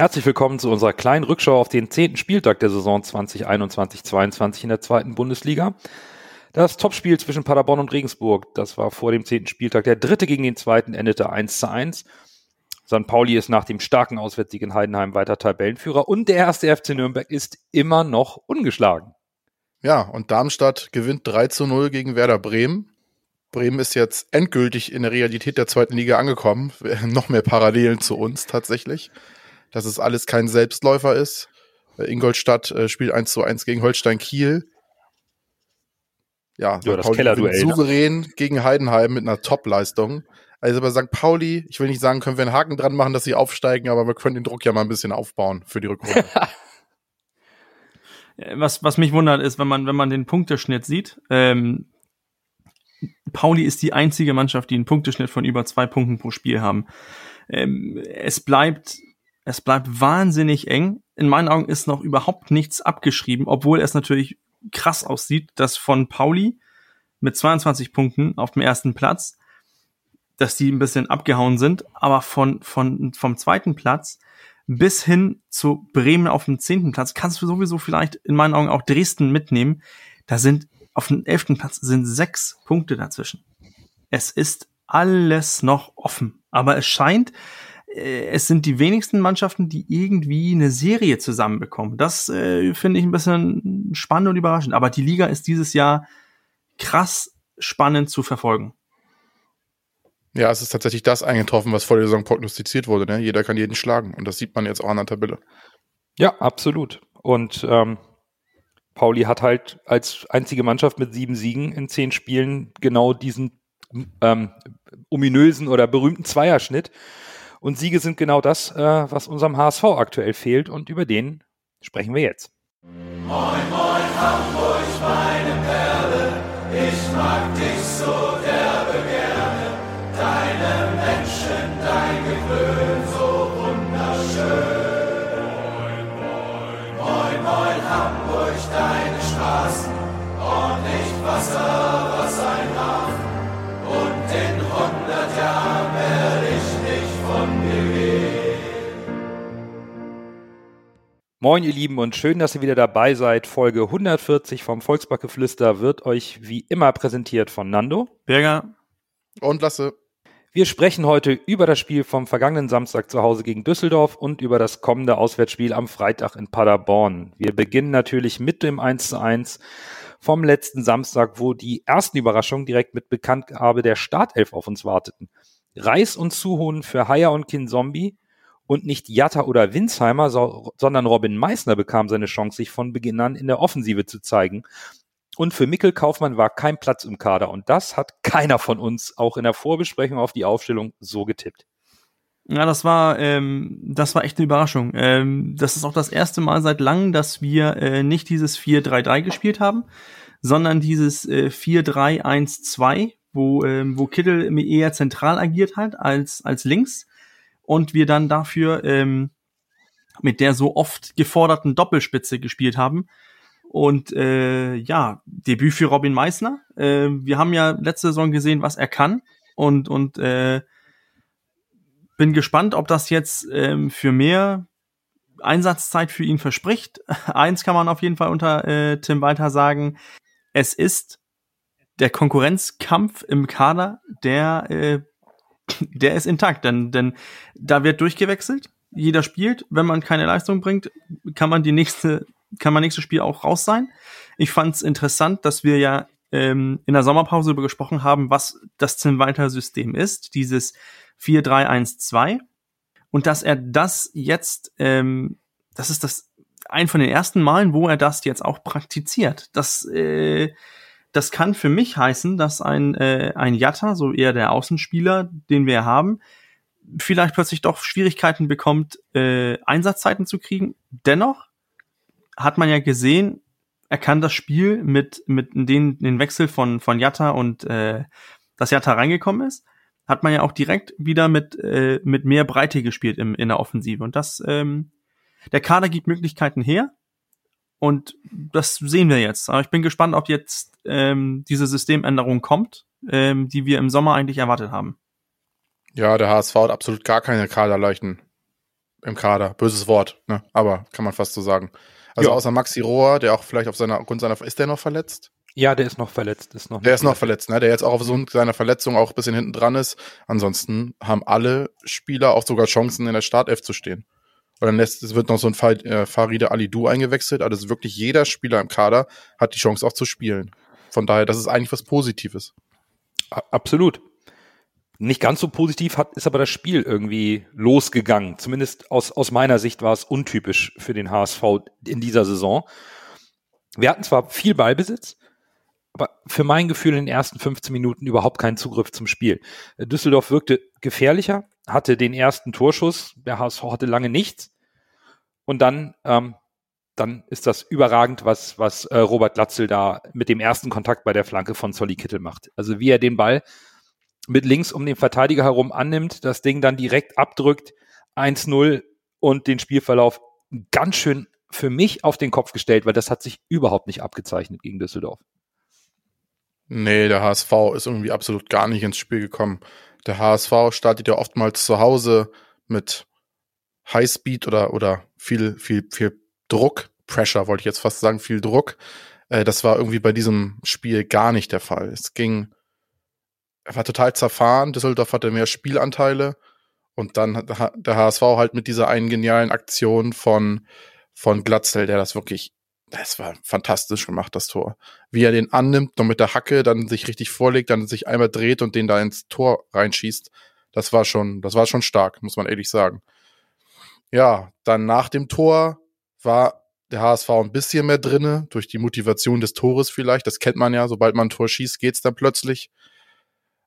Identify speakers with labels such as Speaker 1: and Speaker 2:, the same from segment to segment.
Speaker 1: Herzlich willkommen zu unserer kleinen Rückschau auf den zehnten Spieltag der Saison 2021-22 in der zweiten Bundesliga. Das Topspiel zwischen Paderborn und Regensburg, das war vor dem zehnten Spieltag. Der dritte gegen den zweiten endete 1 zu 1. St. Pauli ist nach dem starken Auswärtssieg in Heidenheim weiter Tabellenführer und der erste FC Nürnberg ist immer noch ungeschlagen.
Speaker 2: Ja, und Darmstadt gewinnt 3 zu 0 gegen Werder Bremen. Bremen ist jetzt endgültig in der Realität der zweiten Liga angekommen. noch mehr Parallelen zu uns tatsächlich dass es alles kein Selbstläufer ist. Äh, Ingolstadt äh, spielt 1 zu 1 gegen Holstein Kiel. Ja,
Speaker 1: ja das Kellerduell.
Speaker 2: Ne? Souverän gegen Heidenheim mit einer Top-Leistung. Also bei St. Pauli, ich will nicht sagen, können wir einen Haken dran machen, dass sie aufsteigen, aber wir können den Druck ja mal ein bisschen aufbauen für die Rückrunde.
Speaker 3: was, was mich wundert, ist, wenn man, wenn man den Punkteschnitt sieht, ähm, Pauli ist die einzige Mannschaft, die einen Punkteschnitt von über zwei Punkten pro Spiel haben. Ähm, es bleibt es bleibt wahnsinnig eng. In meinen Augen ist noch überhaupt nichts abgeschrieben, obwohl es natürlich krass aussieht, dass von Pauli mit 22 Punkten auf dem ersten Platz, dass die ein bisschen abgehauen sind, aber von, von, vom zweiten Platz bis hin zu Bremen auf dem zehnten Platz kannst du sowieso vielleicht in meinen Augen auch Dresden mitnehmen. Da sind auf dem elften Platz sind sechs Punkte dazwischen. Es ist alles noch offen, aber es scheint, es sind die wenigsten Mannschaften, die irgendwie eine Serie zusammenbekommen. Das äh, finde ich ein bisschen spannend und überraschend. Aber die Liga ist dieses Jahr krass spannend zu verfolgen.
Speaker 2: Ja, es ist tatsächlich das eingetroffen, was vor der Saison prognostiziert wurde. Ne? Jeder kann jeden schlagen. Und das sieht man jetzt auch an der Tabelle.
Speaker 1: Ja, absolut. Und ähm, Pauli hat halt als einzige Mannschaft mit sieben Siegen in zehn Spielen genau diesen ähm, ominösen oder berühmten Zweierschnitt. Und Siege sind genau das, äh, was unserem HSV aktuell fehlt und über den sprechen wir jetzt.
Speaker 4: Moin, moin, Hamburg, meine Perle, ich mag dich so derbe gerne. Deine Menschen, dein Gewöhn, so wunderschön. Moin, moin, moin, moin, Hamburg, deine Straßen, ordentlich Wasser, was
Speaker 1: Moin, ihr Lieben, und schön, dass ihr wieder dabei seid. Folge 140 vom Volksbackgeflüster wird euch wie immer präsentiert von Nando,
Speaker 3: Berger
Speaker 2: und Lasse.
Speaker 1: Wir sprechen heute über das Spiel vom vergangenen Samstag zu Hause gegen Düsseldorf und über das kommende Auswärtsspiel am Freitag in Paderborn. Wir beginnen natürlich mit dem 1 zu 1 vom letzten Samstag, wo die ersten Überraschungen direkt mit Bekanntgabe der Startelf auf uns warteten. Reis und Zuhonen für Haya und Kinzombie und nicht Jatta oder Winsheimer, so, sondern Robin Meissner bekam seine Chance, sich von Beginn an in der Offensive zu zeigen. Und für Mikkel Kaufmann war kein Platz im Kader. Und das hat keiner von uns auch in der Vorbesprechung auf die Aufstellung so getippt.
Speaker 3: Ja, das war, ähm, das war echt eine Überraschung. Ähm, das ist auch das erste Mal seit langem, dass wir äh, nicht dieses 4-3-3 gespielt haben, sondern dieses äh, 4-3-1-2, wo, ähm, wo Kittel eher zentral agiert hat als, als links und wir dann dafür ähm, mit der so oft geforderten Doppelspitze gespielt haben. Und äh, ja, Debüt für Robin Meissner. Äh, wir haben ja letzte Saison gesehen, was er kann. Und, und äh, bin gespannt, ob das jetzt ähm, für mehr Einsatzzeit für ihn verspricht. Eins kann man auf jeden Fall unter äh, Tim Walter sagen. Es ist der Konkurrenzkampf im Kader, der äh, der ist intakt, denn, denn da wird durchgewechselt. Jeder spielt. Wenn man keine Leistung bringt, kann man die nächste, kann man nächstes Spiel auch raus sein. Ich fand es interessant, dass wir ja ähm, in der Sommerpause darüber gesprochen haben, was das Zinwalter-System ist, dieses 4-3-1-2. Und dass er das jetzt, ähm, das ist das ein von den ersten Malen, wo er das jetzt auch praktiziert. Das äh, das kann für mich heißen, dass ein, äh, ein Jatta, so eher der Außenspieler, den wir haben, vielleicht plötzlich doch Schwierigkeiten bekommt, äh, Einsatzzeiten zu kriegen. Dennoch hat man ja gesehen, er kann das Spiel mit, mit den, den Wechsel von, von Jatta und äh, dass Jatta reingekommen ist, hat man ja auch direkt wieder mit, äh, mit mehr Breite gespielt im, in der Offensive. Und das, ähm, der Kader gibt Möglichkeiten her. Und das sehen wir jetzt. Aber ich bin gespannt, ob jetzt ähm, diese Systemänderung kommt, ähm, die wir im Sommer eigentlich erwartet haben.
Speaker 2: Ja, der HSV hat absolut gar keine Kaderleichen. im Kader. Böses Wort, ne? aber kann man fast so sagen. Also
Speaker 1: Ja.
Speaker 2: außer Maxi Rohr, der auch vielleicht auf seiner, aufgrund seiner, ist der noch verletzt?
Speaker 1: Ja, der ist noch verletzt. Ist noch
Speaker 2: Der ist noch verletzt, ne? Der jetzt auch auf so seiner Verletzung auch ein bisschen hinten dran ist. Ansonsten haben alle Spieler auch sogar Chancen, in der Startelf zu stehen. Und dann lässt, es wird noch so ein Fa- äh, Faride Alidou eingewechselt. Also wirklich jeder Spieler im Kader hat die Chance auch zu spielen. Von daher, das ist eigentlich was Positives.
Speaker 1: Absolut. Nicht ganz so positiv hat, ist aber das Spiel irgendwie losgegangen. Zumindest aus, aus meiner Sicht war es untypisch für den HSV in dieser Saison. Wir hatten zwar viel Ballbesitz, aber für mein Gefühl in den ersten 15 Minuten überhaupt keinen Zugriff zum Spiel. Düsseldorf wirkte gefährlicher, hatte den ersten Torschuss, der HSV hatte lange nichts. Und dann, ähm, dann ist das überragend, was, was äh, Robert Latzel da mit dem ersten Kontakt bei der Flanke von Solly Kittel macht. Also wie er den Ball mit links um den Verteidiger herum annimmt, das Ding dann direkt abdrückt, 1-0 und den Spielverlauf ganz schön für mich auf den Kopf gestellt, weil das hat sich überhaupt nicht abgezeichnet gegen Düsseldorf.
Speaker 2: Nee, der HSV ist irgendwie absolut gar nicht ins Spiel gekommen. Der HSV startet ja oftmals zu Hause mit Highspeed oder, oder viel, viel, viel Druck. Pressure wollte ich jetzt fast sagen, viel Druck. Äh, das war irgendwie bei diesem Spiel gar nicht der Fall. Es ging, er war total zerfahren. Düsseldorf hatte mehr Spielanteile. Und dann hat der HSV halt mit dieser einen genialen Aktion von, von Glatzel, der das wirklich, das war fantastisch gemacht, das Tor wie er den annimmt, noch mit der Hacke, dann sich richtig vorlegt, dann sich einmal dreht und den da ins Tor reinschießt. Das war schon, das war schon stark, muss man ehrlich sagen. Ja, dann nach dem Tor war der HSV ein bisschen mehr drinne, durch die Motivation des Tores vielleicht. Das kennt man ja, sobald man ein Tor schießt, geht's dann plötzlich.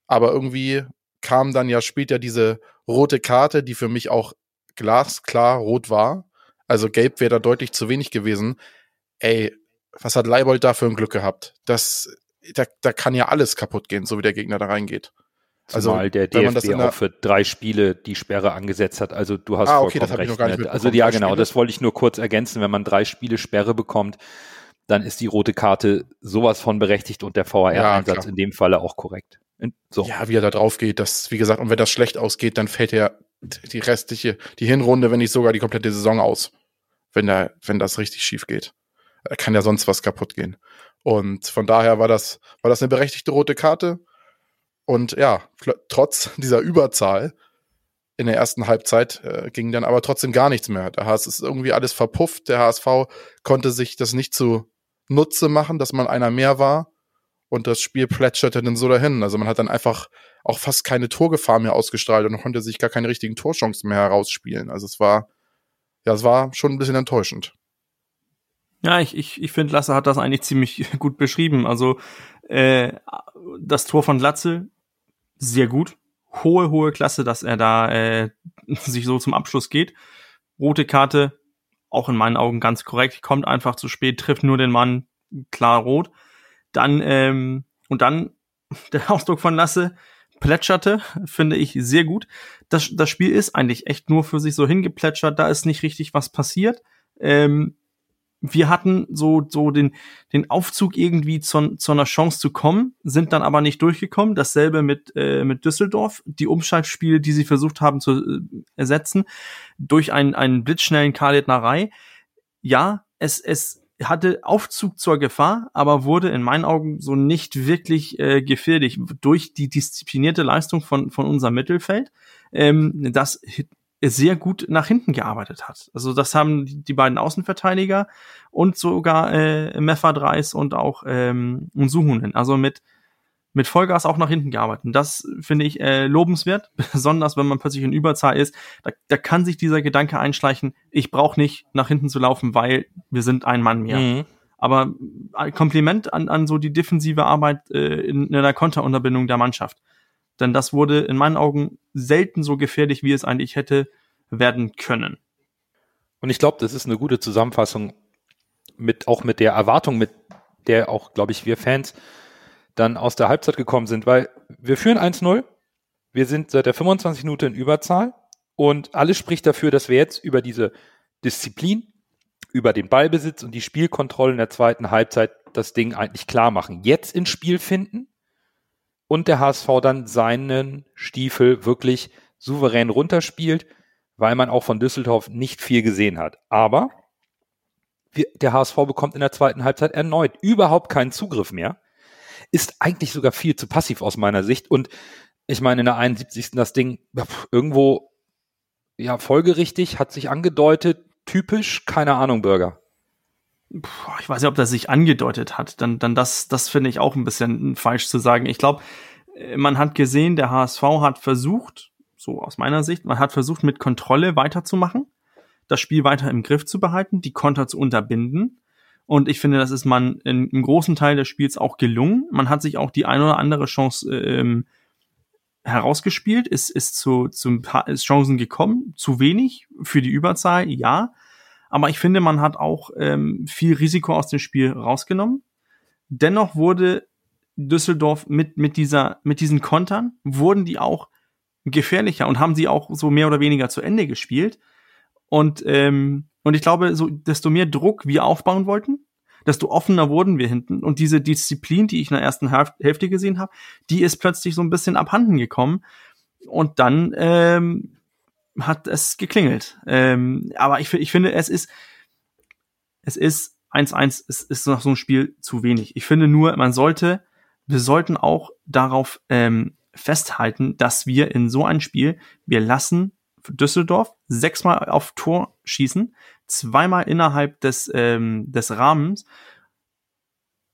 Speaker 2: Aber irgendwie kam dann ja später diese rote Karte, die für mich auch glasklar rot war. Also gelb wäre da deutlich zu wenig gewesen. Ey, was hat Leibold da für ein Glück gehabt? Das, da, da kann ja alles kaputt gehen, so wie der Gegner da reingeht. Also,
Speaker 1: Zumal der
Speaker 2: wenn man das
Speaker 1: DFB
Speaker 2: der-
Speaker 1: auch für drei Spiele die Sperre angesetzt hat. Also du hast
Speaker 2: Ah, okay,
Speaker 1: vollkommen
Speaker 2: das hab ich
Speaker 1: recht.
Speaker 2: noch gar nicht
Speaker 1: ne? also ja, genau,
Speaker 2: Spiele?
Speaker 1: das wollte ich nur kurz ergänzen. Wenn man drei Spiele Sperre bekommt, dann ist die rote Karte sowas von berechtigt und der
Speaker 2: Ja,
Speaker 1: VAR-Einsatz
Speaker 2: klar.
Speaker 1: in dem Falle auch korrekt. So.
Speaker 2: Ja, wie er da drauf geht, das, wie gesagt, und wenn das schlecht ausgeht, dann fällt er die restliche, die Hinrunde, wenn nicht sogar die komplette Saison aus. Wenn da, wenn das richtig schief geht. Kann ja sonst was kaputt gehen. Und von daher war das, war das eine berechtigte rote Karte. Und ja, trotz dieser Überzahl in der ersten Halbzeit äh, ging dann aber trotzdem gar nichts mehr. Der HSV ist irgendwie alles verpufft. Der HSV konnte sich das nicht zu Nutze machen, dass man einer mehr war. Und das Spiel plätscherte dann so dahin. Also man hat dann einfach auch fast keine Torgefahr mehr ausgestrahlt und konnte sich gar keine richtigen Torchancen mehr herausspielen. Also es war, ja, es war schon ein bisschen enttäuschend.
Speaker 3: Ja, ich, ich, ich finde, Lasse hat das eigentlich ziemlich gut beschrieben. Also äh, das Tor von Glatze, sehr gut. Hohe, hohe Klasse, dass er da äh, sich so zum Abschluss geht. Rote Karte, auch in meinen Augen ganz korrekt, kommt einfach zu spät, trifft nur den Mann, klar rot. Dann, ähm, und dann der Ausdruck von Lasse, plätscherte, finde ich sehr gut. Das, das Spiel ist eigentlich echt nur für sich so hingeplätschert, da ist nicht richtig was passiert. Ähm, wir hatten so, so den, den Aufzug irgendwie zu, zu einer Chance zu kommen, sind dann aber nicht durchgekommen. Dasselbe mit, äh, mit Düsseldorf. Die Umschaltspiele, die sie versucht haben zu äh, ersetzen, durch einen, einen blitzschnellen Khaled Narei. Ja, es, es hatte Aufzug zur Gefahr, aber wurde in meinen Augen so nicht wirklich äh, gefährlich durch die disziplinierte Leistung von, von unserem Mittelfeld, ähm, das sehr gut nach hinten gearbeitet hat. Also das haben die, beiden Außenverteidiger und sogar äh, Meffert Reis und auch ähm, Suhunen. Also mit mit Vollgas auch nach hinten gearbeitet. Und das finde ich äh, lobenswert, besonders wenn man plötzlich in Überzahl ist. Da, da kann sich dieser Gedanke einschleichen, ich brauche nicht nach hinten zu laufen, weil wir sind ein Mann mehr.
Speaker 1: Mhm.
Speaker 3: Aber ein Kompliment an, an so die defensive Arbeit äh, in, in der Konterunterbindung der Mannschaft. Denn das wurde in meinen Augen selten so gefährlich, wie es eigentlich hätte werden können.
Speaker 1: Und ich glaube, das ist eine gute Zusammenfassung mit auch mit der Erwartung, mit der auch, glaube ich, wir Fans dann aus der Halbzeit gekommen sind, weil wir führen 1-0, wir sind seit der 25 Minute in Überzahl und alles spricht dafür, dass wir jetzt über diese Disziplin, über den Ballbesitz und die Spielkontrolle in der zweiten Halbzeit das Ding eigentlich klar machen. Jetzt ins Spiel finden und der HSV dann seinen Stiefel wirklich souverän runterspielt, weil man auch von Düsseldorf nicht viel gesehen hat. Aber der HSV bekommt in der zweiten Halbzeit erneut überhaupt keinen Zugriff mehr. Ist eigentlich sogar viel zu passiv aus meiner Sicht. Und ich meine, in der 71. das Ding irgendwo ja folgerichtig, hat sich angedeutet, typisch, keine Ahnung, Bürger.
Speaker 3: Ich weiß nicht, ob das sich angedeutet hat. Dann, dann das, das finde ich auch ein bisschen falsch zu sagen. Ich glaube, äh, man hat gesehen, der HSV hat versucht, so aus meiner Sicht, man hat versucht, mit Kontrolle weiterzumachen, das Spiel weiter im Griff zu behalten, die Konter zu unterbinden. Und ich finde, das ist man in, im großen Teil des Spiels auch gelungen. Man hat sich auch die ein oder andere Chance ähm, herausgespielt, ist, ist zu, zu ist Chancen gekommen, zu wenig für die Überzahl, ja. Aber ich finde, man hat auch ähm, viel Risiko aus dem Spiel rausgenommen. Dennoch wurde Düsseldorf mit, mit dieser, mit diesen Kontern, wurden die auch gefährlicher und haben sie auch so mehr oder weniger zu Ende gespielt. Und, ähm, und ich glaube, so, desto mehr Druck wir aufbauen wollten, desto offener wurden wir hinten. Und diese Disziplin, die ich in der ersten Hälfte gesehen habe, die ist plötzlich so ein bisschen abhanden gekommen. Und dann ähm, hat es geklingelt. Ähm, aber ich, ich finde, es ist, es ist 1-1, es ist noch so ein Spiel zu wenig. Ich finde nur, man sollte, wir sollten auch darauf ähm, festhalten, dass wir in so ein Spiel, wir lassen Düsseldorf sechsmal auf Tor schießen, zweimal innerhalb des, ähm, des Rahmens.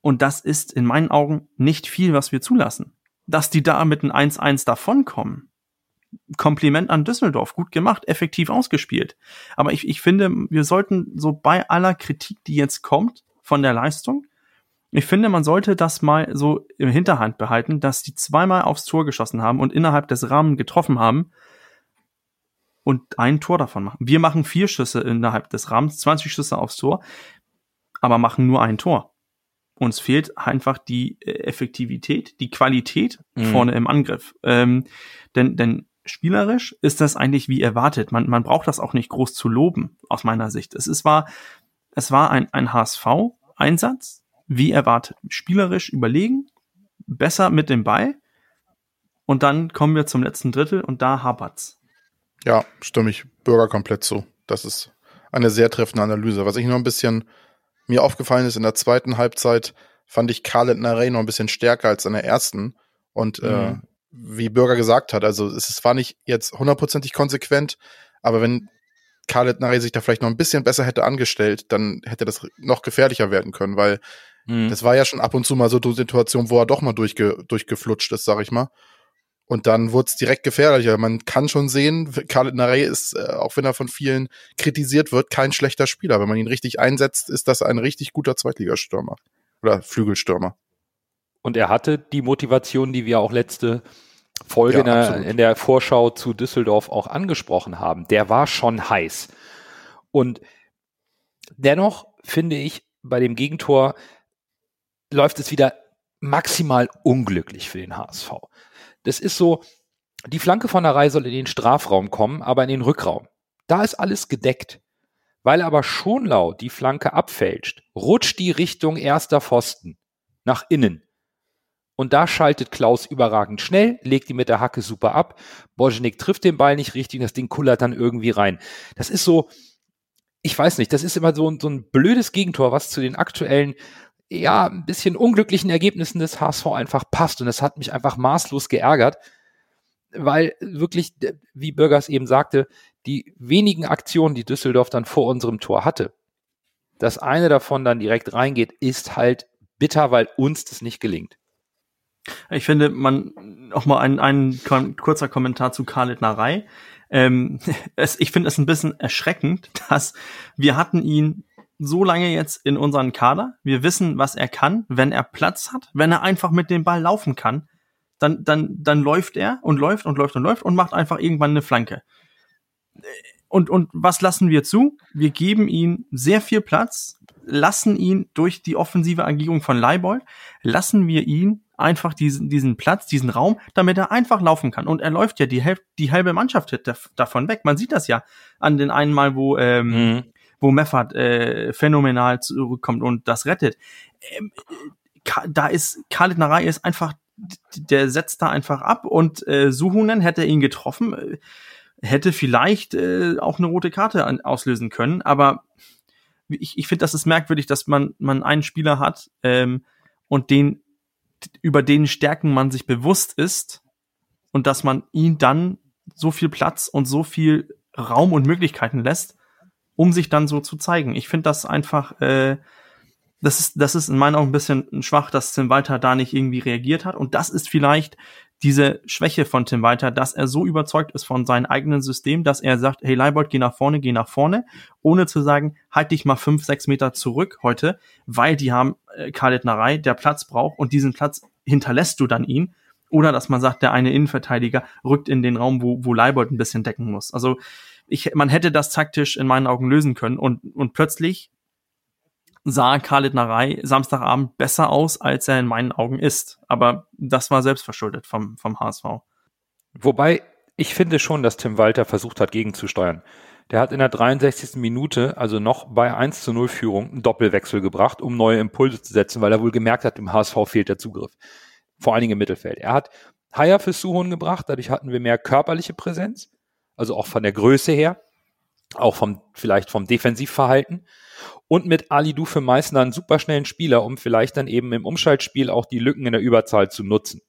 Speaker 3: Und das ist in meinen Augen nicht viel, was wir zulassen. Dass die da mit einem 1-1 davonkommen. Kompliment an Düsseldorf, gut gemacht, effektiv ausgespielt. Aber ich, ich finde, wir sollten so bei aller Kritik, die jetzt kommt von der Leistung, ich finde, man sollte das mal so im Hinterhand behalten, dass die zweimal aufs Tor geschossen haben und innerhalb des Rahmens getroffen haben und ein Tor davon machen. Wir machen vier Schüsse innerhalb des Rahmens, 20 Schüsse aufs Tor, aber machen nur ein Tor. Uns fehlt einfach die äh, Effektivität, die Qualität mhm. vorne im Angriff. Ähm, denn, denn spielerisch ist das eigentlich wie erwartet. Man, man braucht das auch nicht groß zu loben, aus meiner Sicht. Es ist, war, es war ein, ein HSV-Einsatz, wie erwartet. Spielerisch überlegen, besser mit dem Ball. Und dann kommen wir zum letzten Drittel und da hapert's.
Speaker 2: Ja, stimme ich Bürger komplett zu. Das ist eine sehr treffende Analyse. Was ich noch ein bisschen mir aufgefallen ist, in der zweiten Halbzeit fand ich Khaled Narey noch ein bisschen stärker als in der ersten. Und äh, mhm. äh, wie Bürger gesagt hat, also es, war nicht jetzt hundertprozentig konsequent, aber wenn Khaled Narey sich da vielleicht noch ein bisschen besser hätte angestellt, dann hätte das noch gefährlicher werden können, weil mhm. das war ja schon ab und zu mal so eine Situation, wo er doch mal durchge durchgeflutscht ist, sag ich mal. Und dann wurde es direkt gefährlicher. Man kann schon sehen, Khaled Narey ist, äh, auch wenn er von vielen kritisiert wird, kein schlechter Spieler. Wenn man ihn richtig einsetzt, ist das ein richtig guter Zweitligastürmer oder Flügelstürmer.
Speaker 1: Und er hatte die Motivation, die wir auch letzte Folge ja, in, der, in der Vorschau zu Düsseldorf auch angesprochen haben. Der war schon heiß. Und dennoch finde ich, bei dem Gegentor läuft es wieder maximal unglücklich für den HSV. Das ist so, die Flanke von der Reihe soll in den Strafraum kommen, aber in den Rückraum. Da ist alles gedeckt. Weil aber Schonlau die Flanke abfälscht, rutscht die Richtung erster Pfosten nach innen. Und da schaltet Klaus überragend schnell, legt die mit der Hacke super ab. Bojnik trifft den Ball nicht richtig und das Ding kullert dann irgendwie rein. Das ist so, ich weiß nicht, das ist immer so, so ein blödes Gegentor, was zu den aktuellen ja, ein bisschen unglücklichen Ergebnissen des HSV einfach passt. Und das hat mich einfach maßlos geärgert, weil wirklich, wie Bürgers eben sagte, die wenigen Aktionen, die Düsseldorf dann vor unserem Tor hatte, dass eine davon dann direkt reingeht, ist halt bitter, weil uns das nicht gelingt.
Speaker 3: Ich finde, man, noch mal ein, ein kurzer Kommentar zu Khaled Narei. Ähm, es, ich finde es ein bisschen erschreckend, dass wir hatten ihn so lange jetzt in unseren Kader. Wir wissen, was er kann, wenn er Platz hat, wenn er einfach mit dem Ball laufen kann, dann, dann, dann läuft er und läuft und läuft und läuft und macht einfach irgendwann eine Flanke. Und, und was lassen wir zu? Wir geben ihm sehr viel Platz, lassen ihn durch die offensive Agierung von Leibold, lassen wir ihn einfach diesen, diesen Platz, diesen Raum, damit er einfach laufen kann. Und er läuft ja die, Hälfte, die halbe Mannschaft davon weg. Man sieht das ja an den einen Mal, wo ähm, mhm wo Meffert äh, phänomenal zurückkommt und das rettet. Ähm, da ist Khalid Narei ist einfach, der setzt da einfach ab und äh, Suhunen hätte ihn getroffen. hätte vielleicht äh, auch eine rote Karte an, auslösen können, aber ich, ich finde, das ist merkwürdig, dass man, man einen Spieler hat ähm, und den, über den Stärken man sich bewusst ist und dass man ihn dann so viel Platz und so viel Raum und Möglichkeiten lässt, um sich dann so zu zeigen. Ich finde das einfach, äh, das ist, das ist in meinen Augen ein bisschen schwach, dass Tim Walter da nicht irgendwie reagiert hat. Und das ist vielleicht diese Schwäche von Tim Walter, dass er so überzeugt ist von seinem eigenen System, dass er sagt, hey Leibold, geh nach vorne, geh nach vorne, ohne zu sagen, halt dich mal fünf, sechs Meter zurück heute, weil die haben äh, Khaled Narei, der Platz braucht und diesen Platz hinterlässt du dann ihn. Oder dass man sagt, der eine Innenverteidiger rückt in den Raum, wo, wo Leibold ein bisschen decken muss. Also ich, man hätte das taktisch in meinen Augen lösen können und, und plötzlich sah Khalid Narei Samstagabend besser aus, als er in meinen Augen ist. Aber das war selbstverschuldet vom, vom HSV.
Speaker 1: Wobei ich finde schon, dass Tim Walter versucht hat, gegenzusteuern. Der hat in der 63. Minute, also noch bei 1 zu 0 Führung, einen Doppelwechsel gebracht, um neue Impulse zu setzen, weil er wohl gemerkt hat, im HSV fehlt der Zugriff. Vor allen Dingen im Mittelfeld. Er hat Haya für Suhon gebracht, dadurch hatten wir mehr körperliche Präsenz, also auch von der Größe her, auch vom, vielleicht vom Defensivverhalten und mit Ali Du für Meißner einen superschnellen Spieler, um vielleicht dann eben im Umschaltspiel auch die Lücken in der Überzahl zu nutzen.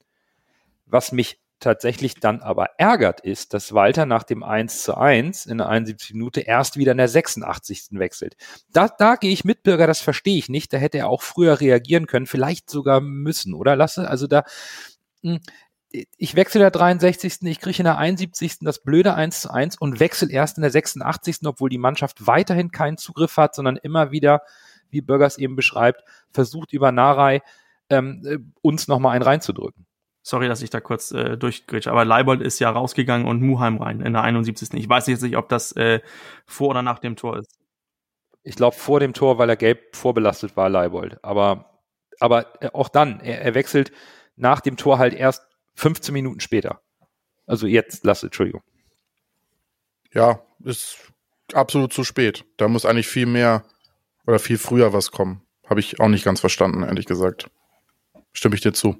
Speaker 1: Was mich tatsächlich dann aber ärgert, ist, dass Walter nach dem 1 zu 1 in der 71 Minute erst wieder in der 86. wechselt. Da, da gehe ich mit, Bürger, das verstehe ich nicht. Da hätte er auch früher reagieren können, vielleicht sogar müssen, oder? Lasse, also da, hm, ich wechsle der 63. Ich kriege in der 71. das blöde 1 zu 1 und wechsle erst in der 86. obwohl die Mannschaft weiterhin keinen Zugriff hat, sondern immer wieder, wie Burgers eben beschreibt, versucht über Narei ähm, äh, uns nochmal einen reinzudrücken.
Speaker 3: Sorry, dass ich da kurz äh, durchgrätsche, aber Leibold ist ja rausgegangen und Muheim rein in der 71. Ich weiß jetzt nicht, ob das äh, vor oder nach dem Tor ist.
Speaker 1: Ich glaube vor dem Tor, weil er gelb vorbelastet war, Leibold. Aber, aber äh, auch dann, er, er wechselt nach dem Tor halt erst 15 Minuten später. Also jetzt, lasse, Entschuldigung.
Speaker 2: Ja, ist absolut zu spät. Da muss eigentlich viel mehr oder viel früher was kommen. Habe ich auch nicht ganz verstanden, ehrlich gesagt. Stimme ich dir zu.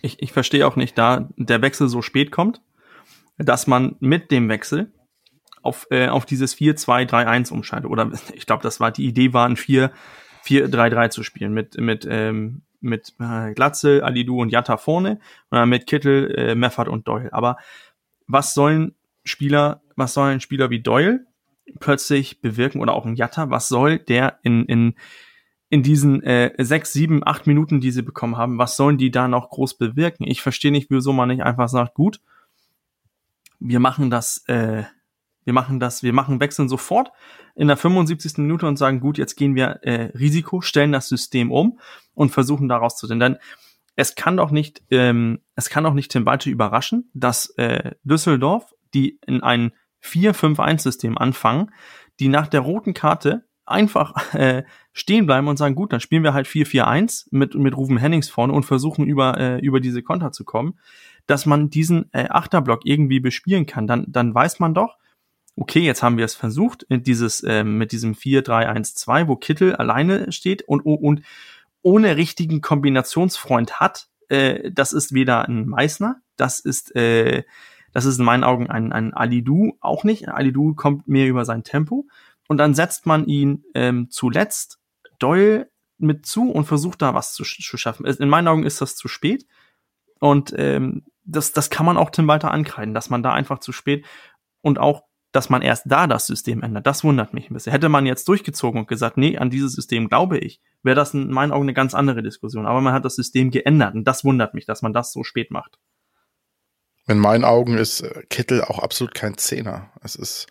Speaker 3: Ich, ich verstehe auch nicht, da der Wechsel so spät kommt, dass man mit dem Wechsel auf, äh, auf dieses 4-2-3-1 umschaltet. Oder ich glaube, das war die Idee, war ein 4-4-3-3 zu spielen mit, mit ähm, mit äh, Glatzel, Alidu und Jatta vorne und dann mit Kittel, äh, Meffert und Doyle. Aber was sollen Spieler, was sollen Spieler wie Doyle plötzlich bewirken oder auch ein Jatta, was soll der in, in, in diesen äh, sechs, sieben, acht Minuten, die sie bekommen haben, was sollen die da noch groß bewirken? Ich verstehe nicht, wieso man nicht einfach sagt, gut, wir machen das, äh, wir machen das, wir machen Wechseln sofort in der 75. Minute und sagen, gut, jetzt gehen wir äh, Risiko, stellen das System um und versuchen daraus zu Denn es kann doch nicht, ähm, es kann doch nicht Tim Walter überraschen, dass äh, Düsseldorf, die in ein 4-5-1-System anfangen, die nach der roten Karte einfach äh, stehen bleiben und sagen, gut, dann spielen wir halt 4-4-1 mit, mit Rufen Hennings vorne und versuchen über, äh, über diese Konter zu kommen, dass man diesen äh, Achterblock irgendwie bespielen kann, dann, dann weiß man doch, okay, jetzt haben wir es versucht, dieses, äh, mit diesem 4-3-1-2, wo Kittel alleine steht und, und ohne richtigen Kombinationsfreund hat. Äh, das ist weder ein Meißner, das ist, äh, das ist in meinen Augen ein, ein Alidu auch nicht. Alidu kommt mehr über sein Tempo. Und dann setzt man ihn ähm, zuletzt Doyle mit zu und versucht da was zu, zu schaffen. In meinen Augen ist das zu spät. Und ähm, das, das kann man auch Tim Walter ankreiden, dass man da einfach zu spät und auch dass man erst da das System ändert. Das wundert mich ein bisschen. Hätte man jetzt durchgezogen und gesagt, nee, an dieses System glaube ich, wäre das in meinen Augen eine ganz andere Diskussion. Aber man hat das System geändert und das wundert mich, dass man das so spät macht.
Speaker 2: In meinen Augen ist Kittel auch absolut kein Zehner. Es ist,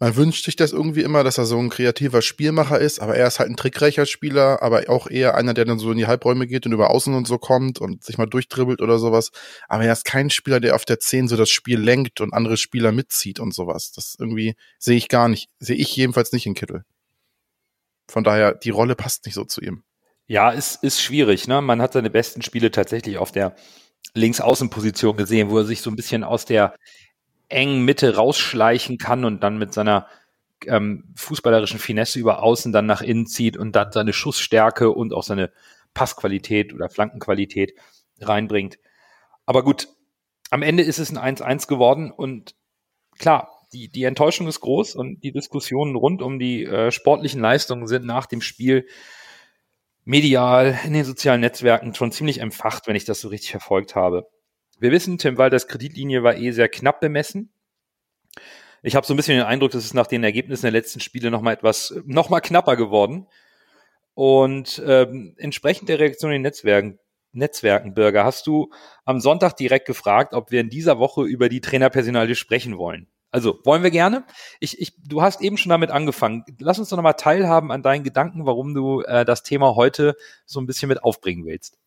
Speaker 2: man wünscht sich das irgendwie immer, dass er so ein kreativer Spielmacher ist, aber er ist halt ein trickreicher Spieler, aber auch eher einer, der dann so in die Halbräume geht und über Außen und so kommt und sich mal durchdribbelt oder sowas. Aber er ist kein Spieler, der auf der 10 so das Spiel lenkt und andere Spieler mitzieht und sowas. Das irgendwie sehe ich gar nicht, sehe ich jedenfalls nicht in Kittel. Von daher, die Rolle passt nicht so zu ihm.
Speaker 1: Ja, es ist schwierig, ne? Man hat seine besten Spiele tatsächlich auf der Linksaußenposition gesehen, wo er sich so ein bisschen aus der engen Mitte rausschleichen kann und dann mit seiner ähm, fußballerischen Finesse über außen dann nach innen zieht und dann seine Schussstärke und auch seine Passqualität oder Flankenqualität reinbringt. Aber gut, am Ende ist es ein 1-1 geworden und klar, die, die Enttäuschung ist groß und die Diskussionen rund um die äh, sportlichen Leistungen sind nach dem Spiel medial in den sozialen Netzwerken schon ziemlich empfacht, wenn ich das so richtig verfolgt habe. Wir wissen, Tim Walders Kreditlinie war eh sehr knapp bemessen. Ich habe so ein bisschen den Eindruck, dass es nach den Ergebnissen der letzten Spiele noch mal etwas noch mal knapper geworden. Und ähm, entsprechend der Reaktion in den Netzwerken, Netzwerken, Bürger, hast du am Sonntag direkt gefragt, ob wir in dieser Woche über die Trainerpersonalie sprechen wollen. Also wollen wir gerne. Ich, ich, du hast eben schon damit angefangen. Lass uns doch nochmal teilhaben an deinen Gedanken, warum du äh, das Thema heute so ein bisschen mit aufbringen willst.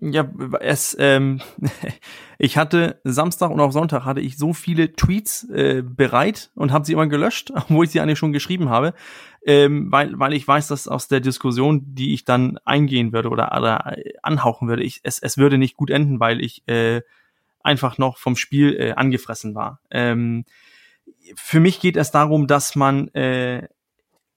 Speaker 3: Ja, es, ähm, ich hatte Samstag und auch Sonntag hatte ich so viele Tweets äh, bereit und habe sie immer gelöscht, obwohl ich sie eigentlich schon geschrieben habe, ähm, weil, weil ich weiß, dass aus der Diskussion, die ich dann eingehen würde oder, oder anhauchen würde, ich, es, es würde nicht gut enden, weil ich äh, einfach noch vom Spiel äh, angefressen war. Ähm, für mich geht es darum, dass man, äh,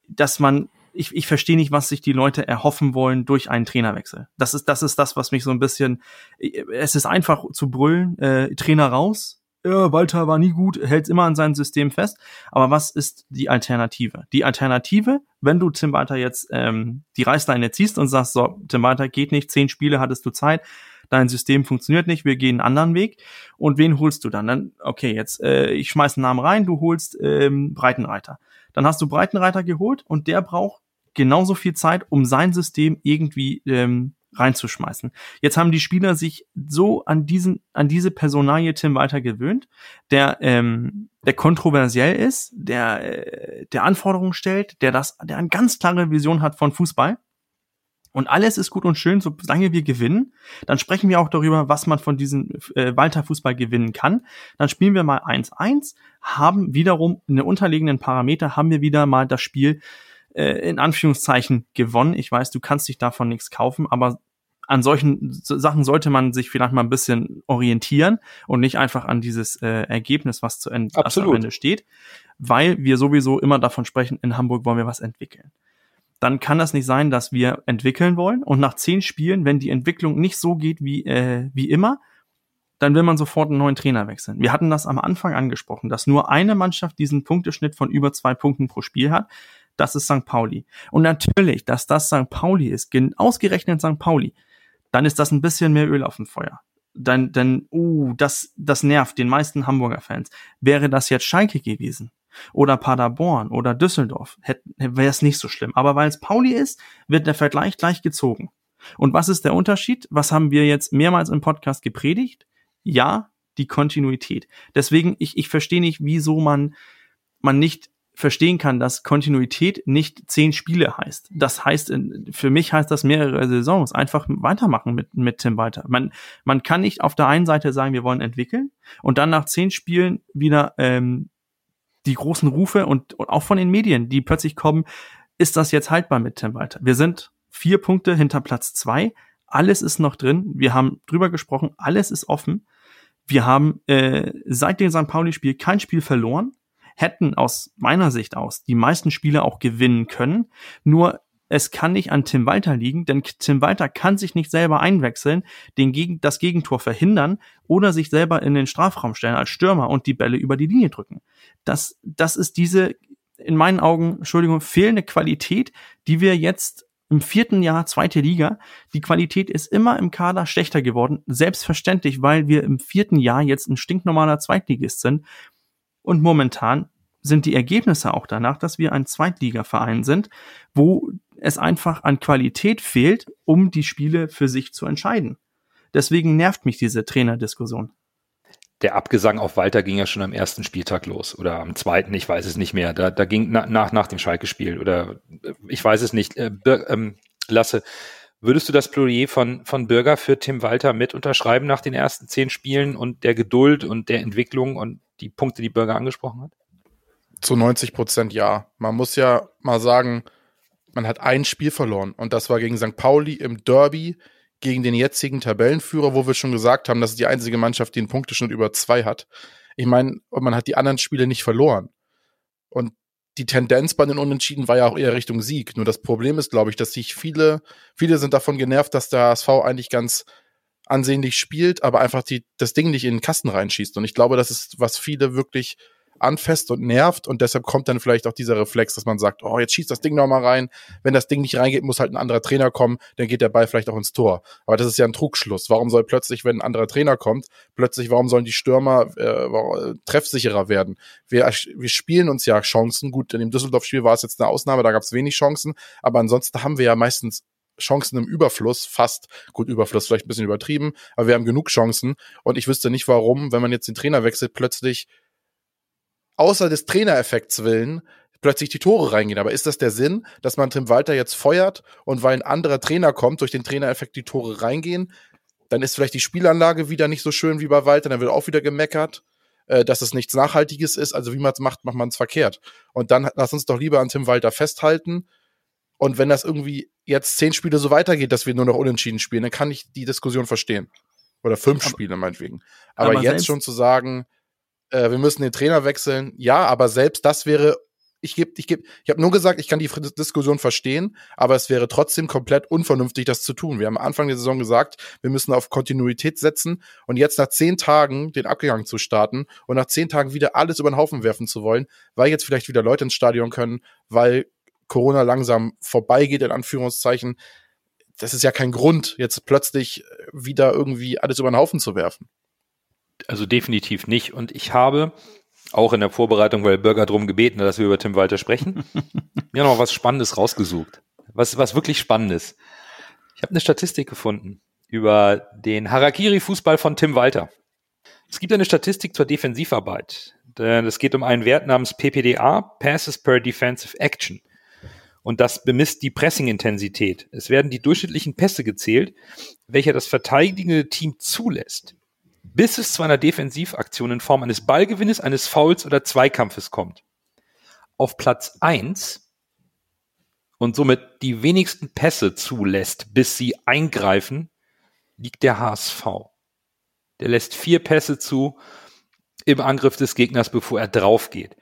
Speaker 3: dass man, ich, ich verstehe nicht, was sich die Leute erhoffen wollen durch einen Trainerwechsel. Das ist, das ist das, was mich so ein bisschen, es ist einfach zu brüllen, äh, Trainer raus. Ja, Walter war nie gut, hält immer an seinem System fest. Aber was ist die Alternative? Die Alternative, wenn du Tim Walter jetzt ähm, die Reißleine ziehst und sagst, so, Tim Walter geht nicht, zehn Spiele hattest du Zeit, dein System funktioniert nicht, wir gehen einen anderen Weg. Und wen holst du dann? Dann, okay, jetzt, äh, ich schmeiß einen Namen rein, du holst ähm, Breitenreiter. Dann hast du Breitenreiter geholt und der braucht genauso viel Zeit, um sein System irgendwie ähm, reinzuschmeißen. Jetzt haben die Spieler sich so an diesen, an diese Personalie Tim Walter gewöhnt, der, ähm, der kontroversiell ist, der, äh, der Anforderungen stellt, der das, der eine ganz klare Vision hat von Fußball und alles ist gut und schön, solange wir gewinnen. Dann sprechen wir auch darüber, was man von diesem äh, Walter Fußball gewinnen kann. Dann spielen wir mal 1-1, haben wiederum in den unterliegenden Parameter, haben wir wieder mal das Spiel äh, in Anführungszeichen gewonnen. Ich weiß, du kannst dich davon nichts kaufen, aber an solchen Sachen sollte man sich vielleicht mal ein bisschen orientieren und nicht einfach an dieses äh, Ergebnis, was zu Ende, was am Ende steht, weil wir sowieso immer davon sprechen, in Hamburg wollen wir was entwickeln dann kann das nicht sein, dass wir entwickeln wollen und nach zehn Spielen, wenn die Entwicklung nicht so geht wie, äh, wie immer, dann will man sofort einen neuen Trainer wechseln. Wir hatten das am Anfang angesprochen, dass nur eine Mannschaft diesen Punkteschnitt von über zwei Punkten pro Spiel hat. Das ist St. Pauli. Und natürlich, dass das St. Pauli ist, ausgerechnet St. Pauli, dann ist das ein bisschen mehr Öl auf dem Feuer. Dann, dann, uh, das, das nervt den meisten Hamburger Fans. Wäre das jetzt Schalke gewesen, oder Paderborn oder Düsseldorf, wäre es nicht so schlimm. Aber weil es Pauli ist, wird der Vergleich gleich gezogen. Und was ist der Unterschied? Was haben wir jetzt mehrmals im Podcast gepredigt? Ja, die Kontinuität. Deswegen, ich, ich verstehe nicht, wieso man, man nicht verstehen kann, dass Kontinuität nicht zehn Spiele heißt. Das heißt, für mich heißt das mehrere Saisons. Einfach weitermachen mit, mit Tim Walter. Man, man kann nicht auf der einen Seite sagen, wir wollen entwickeln und dann nach zehn Spielen wieder ähm, die großen Rufe und, und auch von den Medien, die plötzlich kommen, ist das jetzt haltbar mit Tim Walter? Wir sind vier Punkte hinter Platz zwei. Alles ist noch drin. Wir haben drüber gesprochen. Alles ist offen. Wir haben äh, seit dem St. Pauli-Spiel kein Spiel verloren. Hätten aus meiner Sicht aus die meisten Spiele auch gewinnen können. Nur es kann nicht an Tim Walter liegen, denn Tim Walter kann sich nicht selber einwechseln, den Gegen das Gegentor verhindern oder sich selber in den Strafraum stellen als Stürmer und die Bälle über die Linie drücken. Das, das ist diese, in meinen Augen, Entschuldigung, fehlende Qualität, die wir jetzt im vierten Jahr zweite Liga. Die Qualität ist immer im Kader schlechter geworden. Selbstverständlich, weil wir im vierten Jahr jetzt ein stinknormaler Zweitligist sind. Und momentan sind die Ergebnisse auch danach, dass wir ein Zweitligaverein sind, wo es einfach an Qualität fehlt, um die Spiele für sich zu entscheiden. Deswegen nervt mich diese Trainerdiskussion.
Speaker 1: Der Abgesang auf Walter ging ja schon am ersten Spieltag los oder am zweiten, ich weiß es nicht mehr. Da, da ging na, nach, nach dem Schalke-Spiel oder ich weiß es nicht. Äh, ähm, Lasse, würdest du das Plädoyer von, von Bürger für Tim Walter mit unterschreiben nach den ersten zehn Spielen und der Geduld und der Entwicklung und die Punkte, die Bürger angesprochen hat?
Speaker 2: Zu 90 Prozent ja. Man muss ja mal sagen, man hat ein Spiel verloren und das war gegen St. Pauli im Derby gegen den jetzigen Tabellenführer, wo wir schon gesagt haben, das ist die einzige Mannschaft, die einen Punkteschnitt über zwei hat. Ich meine, man hat die anderen Spiele nicht verloren. Und die Tendenz bei den Unentschieden war ja auch eher Richtung Sieg. Nur das Problem ist, glaube ich, dass sich viele, viele sind davon genervt, dass der HSV eigentlich ganz ansehnlich spielt, aber einfach die, das Ding nicht in den Kasten reinschießt. Und ich glaube, das ist, was viele wirklich anfasst und nervt und deshalb kommt dann vielleicht auch dieser Reflex, dass man sagt, oh, jetzt schießt das Ding noch mal rein. Wenn das Ding nicht reingeht, muss halt ein anderer Trainer kommen, dann geht der Ball vielleicht auch ins Tor. Aber das ist ja ein Trugschluss. Warum soll plötzlich, wenn ein anderer Trainer kommt, plötzlich, warum sollen die Stürmer äh, treffsicherer werden? Wir, wir spielen uns ja Chancen. Gut, in dem Düsseldorf-Spiel war es jetzt eine Ausnahme, da gab es wenig Chancen, aber ansonsten haben wir ja meistens Chancen im Überfluss, fast. Gut, Überfluss vielleicht ein bisschen übertrieben, aber wir haben genug Chancen. Und ich wüsste nicht, warum, wenn man jetzt den Trainer wechselt, plötzlich außer des Trainereffekts willen plötzlich die Tore reingehen. Aber ist das der Sinn, dass man Tim Walter jetzt feuert und weil ein anderer Trainer kommt, durch den Trainereffekt die Tore reingehen? Dann ist vielleicht die Spielanlage wieder nicht so schön wie bei Walter, dann wird auch wieder gemeckert, äh, dass es nichts Nachhaltiges ist. Also wie man es macht, macht man es verkehrt. Und dann lass uns doch lieber an Tim Walter festhalten. Und wenn das irgendwie jetzt zehn Spiele so weitergeht, dass wir nur noch unentschieden spielen, dann kann ich die Diskussion verstehen. Oder fünf aber, Spiele meinetwegen. Aber, aber jetzt schon zu sagen, äh, wir müssen den Trainer wechseln. Ja, aber selbst das wäre, ich gebe, ich gebe, ich habe nur gesagt, ich kann die Diskussion verstehen, aber es wäre trotzdem komplett unvernünftig, das zu tun. Wir haben am Anfang der Saison gesagt, wir müssen auf Kontinuität setzen und jetzt nach zehn Tagen den Abgang zu starten und nach zehn Tagen wieder alles über den Haufen werfen zu wollen, weil jetzt vielleicht wieder Leute ins Stadion können, weil Corona langsam vorbeigeht, in Anführungszeichen. Das ist ja kein Grund, jetzt plötzlich wieder irgendwie alles über den Haufen zu werfen.
Speaker 1: Also definitiv nicht. Und ich habe auch in der Vorbereitung, weil Bürger darum gebeten, dass wir über Tim Walter sprechen, mir noch was Spannendes rausgesucht. Was, was wirklich Spannendes. Ich habe eine Statistik gefunden über den Harakiri-Fußball von Tim Walter. Es gibt eine Statistik zur Defensivarbeit. Es geht um einen Wert namens PPDA, Passes per Defensive Action. Und das bemisst die Pressing-Intensität. Es werden die durchschnittlichen Pässe gezählt, welche das verteidigende Team zulässt bis es zu einer Defensivaktion in Form eines Ballgewinnes, eines Fouls oder Zweikampfes kommt. Auf Platz eins und somit die wenigsten Pässe zulässt, bis sie eingreifen, liegt der HSV. Der lässt vier Pässe zu im Angriff des Gegners, bevor er drauf geht.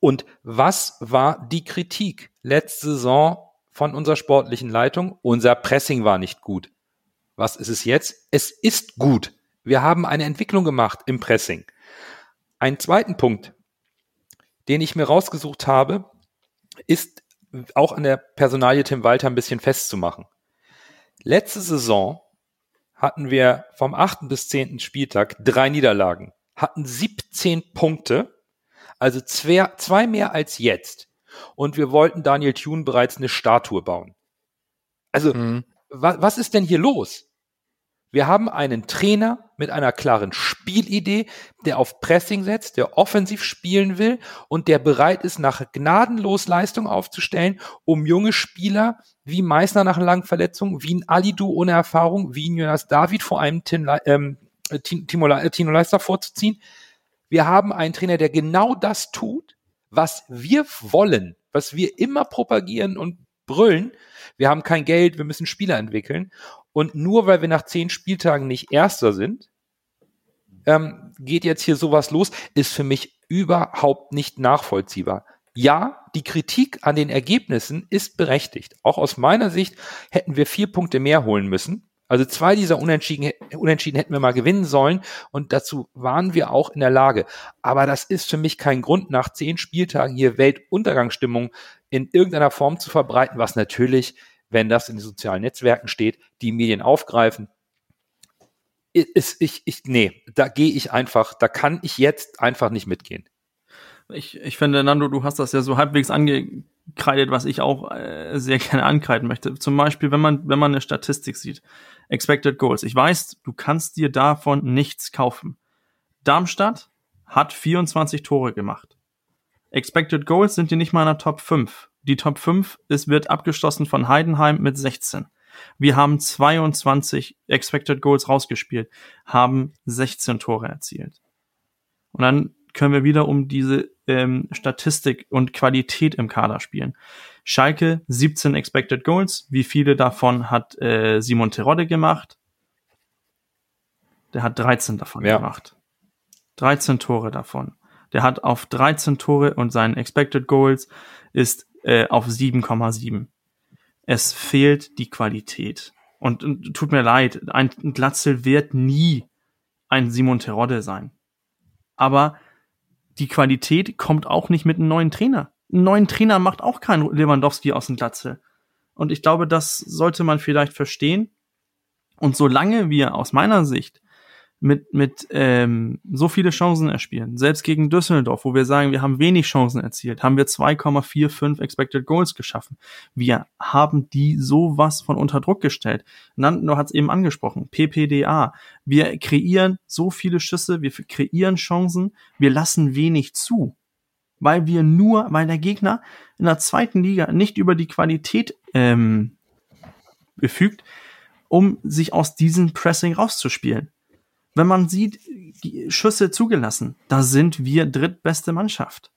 Speaker 1: Und was war die Kritik letzte Saison von unserer sportlichen Leitung? Unser Pressing war nicht gut. Was ist es jetzt? Es ist gut. Wir haben eine Entwicklung gemacht im Pressing. Einen zweiten Punkt, den ich mir rausgesucht habe, ist auch an der Personalie Tim Walter ein bisschen festzumachen. Letzte Saison hatten wir vom 8. bis 10. Spieltag drei Niederlagen, hatten 17 Punkte, also zwei, zwei mehr als jetzt. Und wir wollten Daniel Thune bereits eine Statue bauen. Also, mhm. wa was ist denn hier los? Wir haben einen Trainer mit einer klaren Spielidee, der auf Pressing setzt, der offensiv spielen will und der bereit ist, nach gnadenlos Leistung aufzustellen, um junge Spieler wie Meißner nach langen Verletzungen, wie ein Alidu ohne Erfahrung, wie ein Jonas David vor einem Tim, ähm, Timo, äh, Tino Leister vorzuziehen. Wir haben einen Trainer, der genau das tut, was wir wollen, was wir immer propagieren und brüllen. Wir haben kein Geld, wir müssen Spieler entwickeln. Und nur weil wir nach zehn Spieltagen nicht Erster sind, ähm, geht jetzt hier sowas los, ist für mich überhaupt nicht nachvollziehbar. Ja, die Kritik an den Ergebnissen ist berechtigt. Auch aus meiner Sicht hätten wir vier Punkte mehr holen müssen. Also zwei dieser Unentschieden, Unentschieden hätten wir mal gewinnen sollen und dazu waren wir auch in der Lage. Aber das ist für mich kein Grund, nach zehn Spieltagen hier Weltuntergangsstimmung in irgendeiner Form zu verbreiten, was natürlich wenn das in den sozialen Netzwerken steht, die Medien aufgreifen. Ist, ich, ich, nee, da gehe ich einfach, da kann ich jetzt einfach nicht mitgehen.
Speaker 3: Ich, ich finde, Nando, du hast das ja so halbwegs angekreidet, was ich auch äh, sehr gerne ankreiden möchte. Zum Beispiel, wenn man, wenn man eine Statistik sieht, Expected Goals. Ich weiß, du kannst dir davon nichts kaufen. Darmstadt hat 24 Tore gemacht. Expected Goals sind die nicht mal in der Top 5. Die Top 5 ist, wird abgeschlossen von Heidenheim mit 16. Wir haben 22 Expected Goals rausgespielt, haben 16 Tore erzielt. Und dann können wir wieder um diese ähm, Statistik und Qualität im Kader spielen. Schalke 17 Expected Goals. Wie viele davon hat äh, Simon Terodde gemacht? Der hat 13 davon ja. gemacht. 13 Tore davon. Der hat auf 13 Tore und sein Expected Goals ist äh, auf 7,7. Es fehlt die Qualität. Und, und tut mir leid, ein Glatzel wird nie ein Simon Terodde sein. Aber die Qualität kommt auch nicht mit einem neuen Trainer. Einen neuen Trainer macht auch kein Lewandowski aus dem Glatze. Und ich glaube, das sollte man vielleicht verstehen. Und solange wir aus meiner Sicht mit, mit ähm, so viele Chancen erspielen. Selbst gegen Düsseldorf, wo wir sagen, wir haben wenig Chancen erzielt, haben wir 2,45 Expected Goals geschaffen. Wir haben die sowas von unter Druck gestellt. Nando hat es eben angesprochen, PPDA. Wir kreieren so viele Schüsse, wir kreieren Chancen, wir lassen wenig zu. Weil wir nur, weil der Gegner in der zweiten Liga nicht über die Qualität ähm, befügt, um sich aus diesem Pressing rauszuspielen wenn man sieht, die Schüsse zugelassen, da sind wir drittbeste Mannschaft.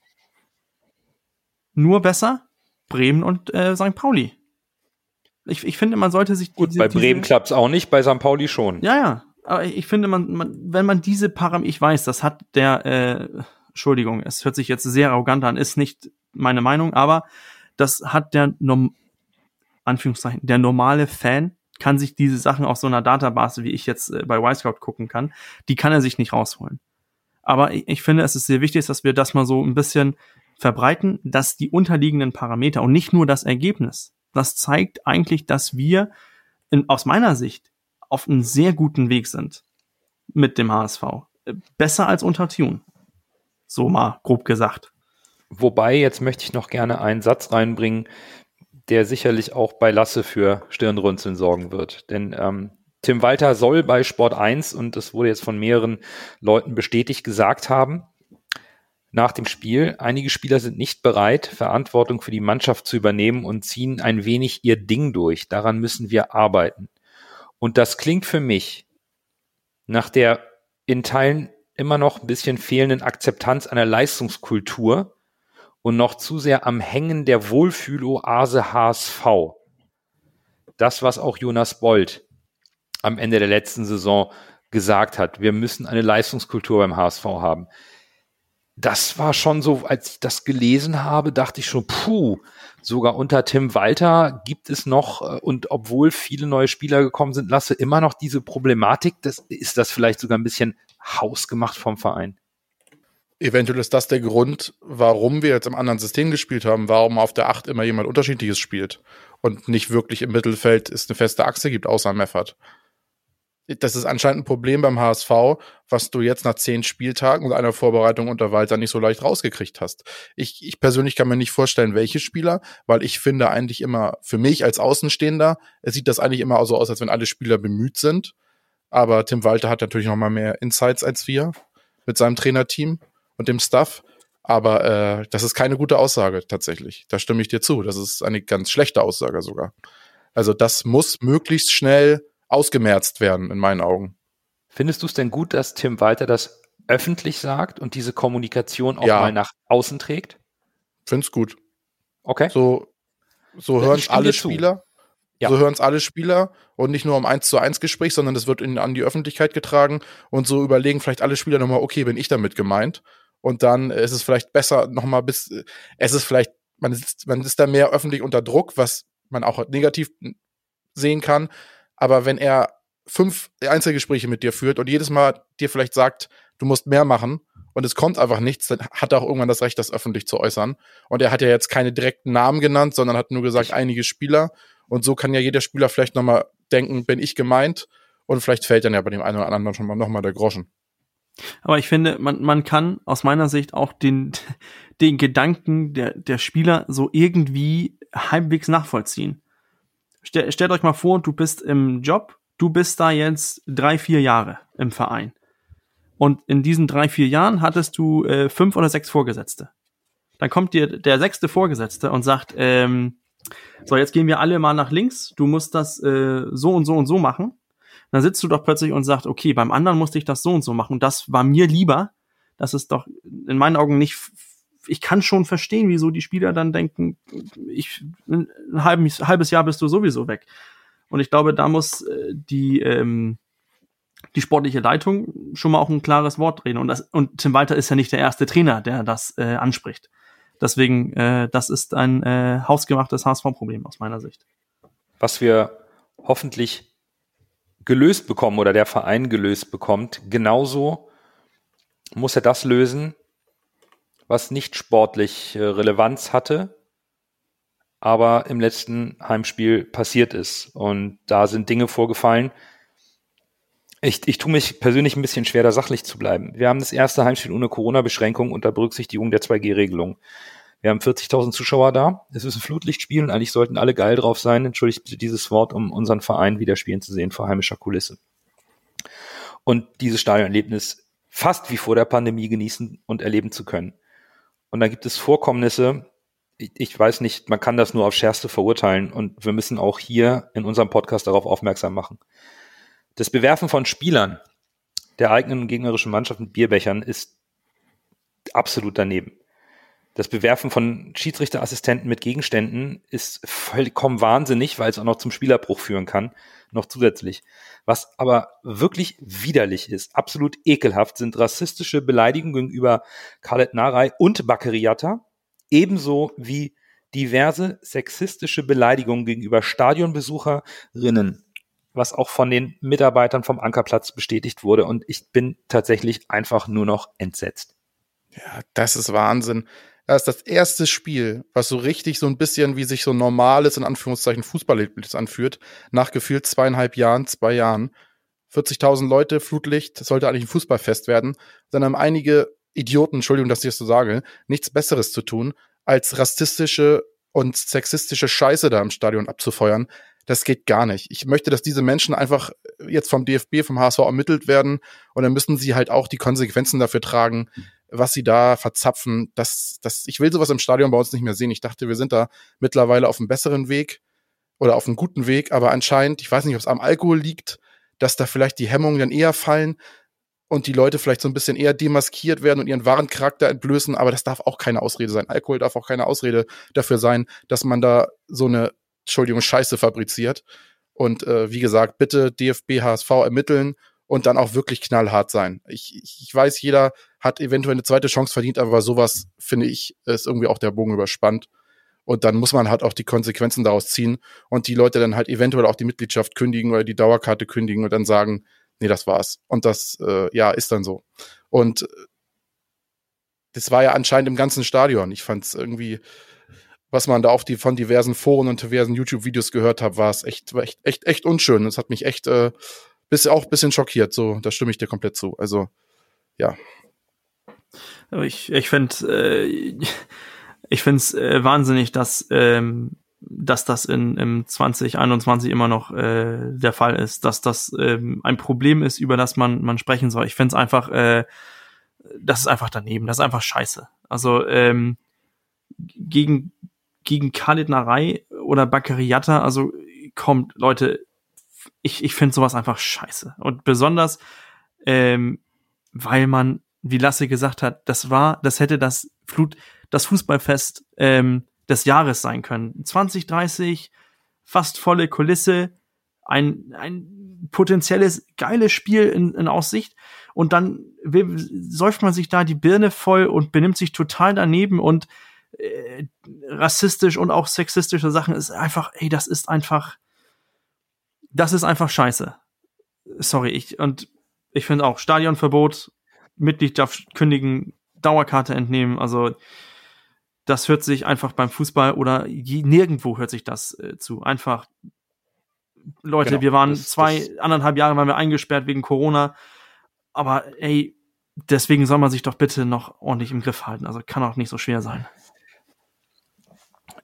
Speaker 3: Nur besser Bremen und äh, St. Pauli. Ich, ich finde, man sollte sich
Speaker 1: Gut, diese, bei Bremen klappt es auch nicht, bei St. Pauli schon.
Speaker 3: Ja, ja. Aber ich finde, man, man, wenn man diese Parameter, ich weiß, das hat der, äh, Entschuldigung, es hört sich jetzt sehr arrogant an, ist nicht meine Meinung, aber das hat der, Anführungszeichen, der normale Fan kann sich diese Sachen auf so einer Database, wie ich jetzt äh, bei Y-Scout gucken kann, die kann er sich nicht rausholen. Aber ich, ich finde, es ist sehr wichtig, dass wir das mal so ein bisschen verbreiten, dass die unterliegenden Parameter und nicht nur das Ergebnis, das zeigt eigentlich, dass wir in, aus meiner Sicht auf einem sehr guten Weg sind mit dem HSV. Besser als unter Tune. So mal grob gesagt.
Speaker 1: Wobei, jetzt möchte ich noch gerne einen Satz reinbringen, der sicherlich auch bei Lasse für Stirnrunzeln sorgen wird. Denn ähm, Tim Walter soll bei Sport 1, und das wurde jetzt von mehreren Leuten bestätigt, gesagt haben, nach dem Spiel, einige Spieler sind nicht bereit, Verantwortung für die Mannschaft zu übernehmen und ziehen ein wenig ihr Ding durch. Daran müssen wir arbeiten. Und das klingt für mich nach der in Teilen immer noch ein bisschen fehlenden Akzeptanz einer Leistungskultur, und noch zu sehr am Hängen der Wohlfühloase HSV. Das, was auch Jonas Bold am Ende der letzten Saison gesagt hat. Wir müssen eine Leistungskultur beim HSV haben. Das war schon so, als ich das gelesen habe, dachte ich schon, puh, sogar unter Tim Walter gibt es noch, äh, und obwohl viele neue Spieler gekommen sind, lasse immer noch diese Problematik. Das, ist das vielleicht sogar ein bisschen hausgemacht vom Verein?
Speaker 2: Eventuell ist das der Grund, warum wir jetzt im anderen System gespielt haben, warum auf der 8 immer jemand Unterschiedliches spielt und nicht wirklich im Mittelfeld es eine feste Achse gibt, außer Meffert. Das ist anscheinend ein Problem beim HSV, was du jetzt nach zehn Spieltagen und einer Vorbereitung unter Walter nicht so leicht rausgekriegt hast. Ich, ich persönlich kann mir nicht vorstellen, welche Spieler, weil ich finde eigentlich immer, für mich als Außenstehender, es sieht das eigentlich immer so aus, als wenn alle Spieler bemüht sind. Aber Tim Walter hat natürlich noch mal mehr Insights als wir mit seinem Trainerteam und dem Stuff. Aber äh, das ist keine gute Aussage tatsächlich. Da stimme ich dir zu. Das ist eine ganz schlechte Aussage sogar. Also das muss möglichst schnell ausgemerzt werden, in meinen Augen.
Speaker 1: Findest du es denn gut, dass Tim Walter das öffentlich sagt und diese Kommunikation auch ja. mal nach außen trägt?
Speaker 2: Find's gut.
Speaker 1: Okay.
Speaker 2: So, so hören es alle Spieler. Ja. So hören es alle Spieler und nicht nur um eins zu eins Gespräch, sondern das wird in, an die Öffentlichkeit getragen und so überlegen vielleicht alle Spieler nochmal, okay, bin ich damit gemeint? Und dann ist es vielleicht besser nochmal bis, es ist vielleicht, man ist, man ist da mehr öffentlich unter Druck, was man auch negativ sehen kann. Aber wenn er fünf Einzelgespräche mit dir führt und jedes Mal dir vielleicht sagt, du musst mehr machen und es kommt einfach nichts, dann hat er auch irgendwann das Recht, das öffentlich zu äußern. Und er hat ja jetzt keine direkten Namen genannt, sondern hat nur gesagt, einige Spieler. Und so kann ja jeder Spieler vielleicht nochmal denken, bin ich gemeint? Und vielleicht fällt dann ja bei dem einen oder anderen schon mal nochmal der Groschen.
Speaker 3: Aber ich finde, man, man kann aus meiner Sicht auch den, den Gedanken der, der Spieler so irgendwie halbwegs nachvollziehen. Stell, stellt euch mal vor, du bist im Job, du bist da jetzt drei, vier Jahre im Verein. Und in diesen drei, vier Jahren hattest du äh, fünf oder sechs Vorgesetzte. Dann kommt dir der sechste Vorgesetzte und sagt, ähm, so, jetzt gehen wir alle mal nach links, du musst das äh, so und so und so machen dann sitzt du doch plötzlich und sagst, okay, beim anderen musste ich das so und so machen. das war mir lieber. Das ist doch in meinen Augen nicht. Ich kann schon verstehen, wieso die Spieler dann denken, ich ein halbes, halbes Jahr bist du sowieso weg. Und ich glaube, da muss äh, die ähm, die sportliche Leitung schon mal auch ein klares Wort reden. Und, das, und Tim Walter ist ja nicht der erste Trainer, der das äh, anspricht. Deswegen, äh, das ist ein äh, hausgemachtes HSV-Problem aus meiner Sicht.
Speaker 1: Was wir hoffentlich gelöst bekommen oder der Verein gelöst bekommt, genauso muss er das lösen, was nicht sportlich äh, Relevanz hatte, aber im letzten Heimspiel passiert ist. Und da sind Dinge vorgefallen. Ich, ich tue mich persönlich ein bisschen schwer, da sachlich zu bleiben. Wir haben das erste Heimspiel ohne Corona-Beschränkung unter Berücksichtigung der 2G-Regelung. Wir haben 40.000 Zuschauer da. Es ist ein Flutlichtspiel und eigentlich sollten alle geil drauf sein. Entschuldigt bitte dieses Wort, um unseren Verein wieder spielen zu sehen vor heimischer Kulisse. Und dieses Stadionerlebnis fast wie vor der Pandemie genießen und erleben zu können. Und da gibt es Vorkommnisse, ich, weiß nicht, man kann das nur auf Schärfste verurteilen und wir müssen auch hier in unserem Podcast darauf aufmerksam machen. Das Bewerfen von Spielern der eigenen gegnerischen Mannschaft mit Bierbechern ist absolut daneben. Das Bewerfen von Schiedsrichterassistenten mit Gegenständen ist vollkommen wahnsinnig, weil es auch noch zum Spielerbruch führen kann, noch zusätzlich. Was aber wirklich widerlich ist, absolut ekelhaft, sind rassistische Beleidigungen gegenüber Khaled Narei und Bakeriata, ebenso wie diverse sexistische Beleidigungen gegenüber Stadionbesucherinnen, was auch von den Mitarbeitern vom Ankerplatz bestätigt wurde. Und ich bin tatsächlich einfach nur noch entsetzt.
Speaker 2: Ja, das ist Wahnsinn. Das ist das erste Spiel, was so richtig so ein bisschen wie sich so normales, in Anführungszeichen, Fußballerlebnis anführt, nach gefühlt zweieinhalb Jahren, zwei Jahren. 40.000 Leute, Flutlicht, das sollte eigentlich ein Fußballfest werden. Dann haben einige Idioten, Entschuldigung, dass ich das so sage, nichts Besseres zu tun, als rassistische und sexistische Scheiße da im Stadion abzufeuern. Das geht gar nicht. Ich möchte, dass diese Menschen einfach jetzt vom DFB, vom HSV ermittelt werden und dann müssen sie halt auch die Konsequenzen dafür tragen, was sie da verzapfen. Das, das, ich will sowas im Stadion bei uns nicht mehr sehen. Ich dachte, wir sind da mittlerweile auf einem besseren Weg oder auf einem guten Weg, aber anscheinend, ich weiß nicht, ob es am Alkohol liegt, dass da vielleicht die Hemmungen dann eher fallen und die Leute vielleicht so ein bisschen eher demaskiert werden und ihren wahren Charakter entblößen, aber das darf auch keine Ausrede sein. Alkohol darf auch keine Ausrede dafür sein, dass man da so eine, Entschuldigung, Scheiße fabriziert. Und äh, wie gesagt, bitte DFB, HSV ermitteln und dann auch wirklich knallhart sein. Ich, ich, weiß, jeder hat eventuell eine zweite Chance verdient, aber sowas, finde ich, ist irgendwie auch der Bogen überspannt. Und dann muss man halt auch die Konsequenzen daraus ziehen und die Leute dann halt eventuell auch die Mitgliedschaft kündigen oder die Dauerkarte kündigen und dann sagen, nee, das war's. Und das, äh, ja, ist dann so. Und äh, das war ja anscheinend im ganzen Stadion. Ich fand es irgendwie, was man da auf die von diversen Foren und diversen YouTube-Videos gehört hat, war es echt, echt, echt, echt unschön. Das hat mich echt äh, bis, auch ein bisschen schockiert. So, da stimme ich dir komplett zu. Also, ja.
Speaker 3: Ich, ich finde, äh, ich finde es äh, wahnsinnig, dass ähm, dass das in im 2021 immer noch äh, der Fall ist, dass das ähm, ein Problem ist, über das man man sprechen soll. Ich finde es einfach, äh, das ist einfach daneben, das ist einfach scheiße. Also ähm, gegen gegen Khalidnerei oder Bakariata, also kommt Leute, ich ich finde sowas einfach scheiße und besonders ähm, weil man, wie Lasse gesagt hat, das war, das hätte das Flut, das Fußballfest ähm, des Jahres sein können. 2030, fast volle Kulisse, ein, ein potenzielles geiles Spiel in, in Aussicht und dann säuft man sich da die Birne voll und benimmt sich total daneben und äh, rassistisch und auch sexistische Sachen ist einfach, ey, das ist einfach, das ist einfach scheiße. Sorry, ich, und ich finde auch Stadionverbot, Mitgliedschaft kündigen, Dauerkarte entnehmen, also das hört sich einfach beim Fußball oder je, nirgendwo hört sich das äh, zu. Einfach, Leute, genau, wir waren das, zwei, das anderthalb Jahre waren wir eingesperrt wegen Corona. Aber ey, deswegen soll man sich doch bitte noch ordentlich im Griff halten. Also kann auch nicht so schwer sein.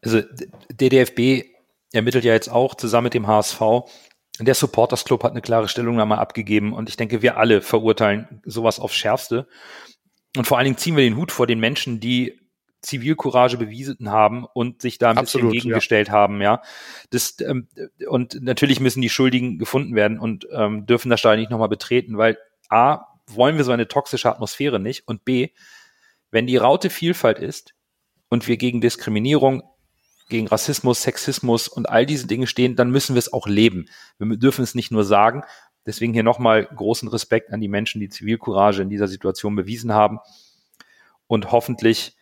Speaker 1: Also der DFB ermittelt ja jetzt auch zusammen mit dem HSV. Der Supporters Club hat eine klare Stellungnahme abgegeben und ich denke, wir alle verurteilen sowas aufs Schärfste. Und vor allen Dingen ziehen wir den Hut vor den Menschen, die Zivilcourage bewiesen haben und sich da ein Absolut, bisschen gegengestellt ja. haben, ja. Das, ähm, und natürlich müssen die Schuldigen gefunden werden und ähm, dürfen das Stadion nicht nochmal betreten, weil A, wollen wir so eine toxische Atmosphäre nicht und B, wenn die Raute Vielfalt ist und wir gegen Diskriminierung, gegen Rassismus, Sexismus und all diese Dinge stehen, dann müssen wir es auch leben. Wir dürfen es nicht nur sagen. Deswegen hier nochmal großen Respekt an die Menschen, die Zivilcourage in dieser Situation bewiesen haben. Und hoffentlich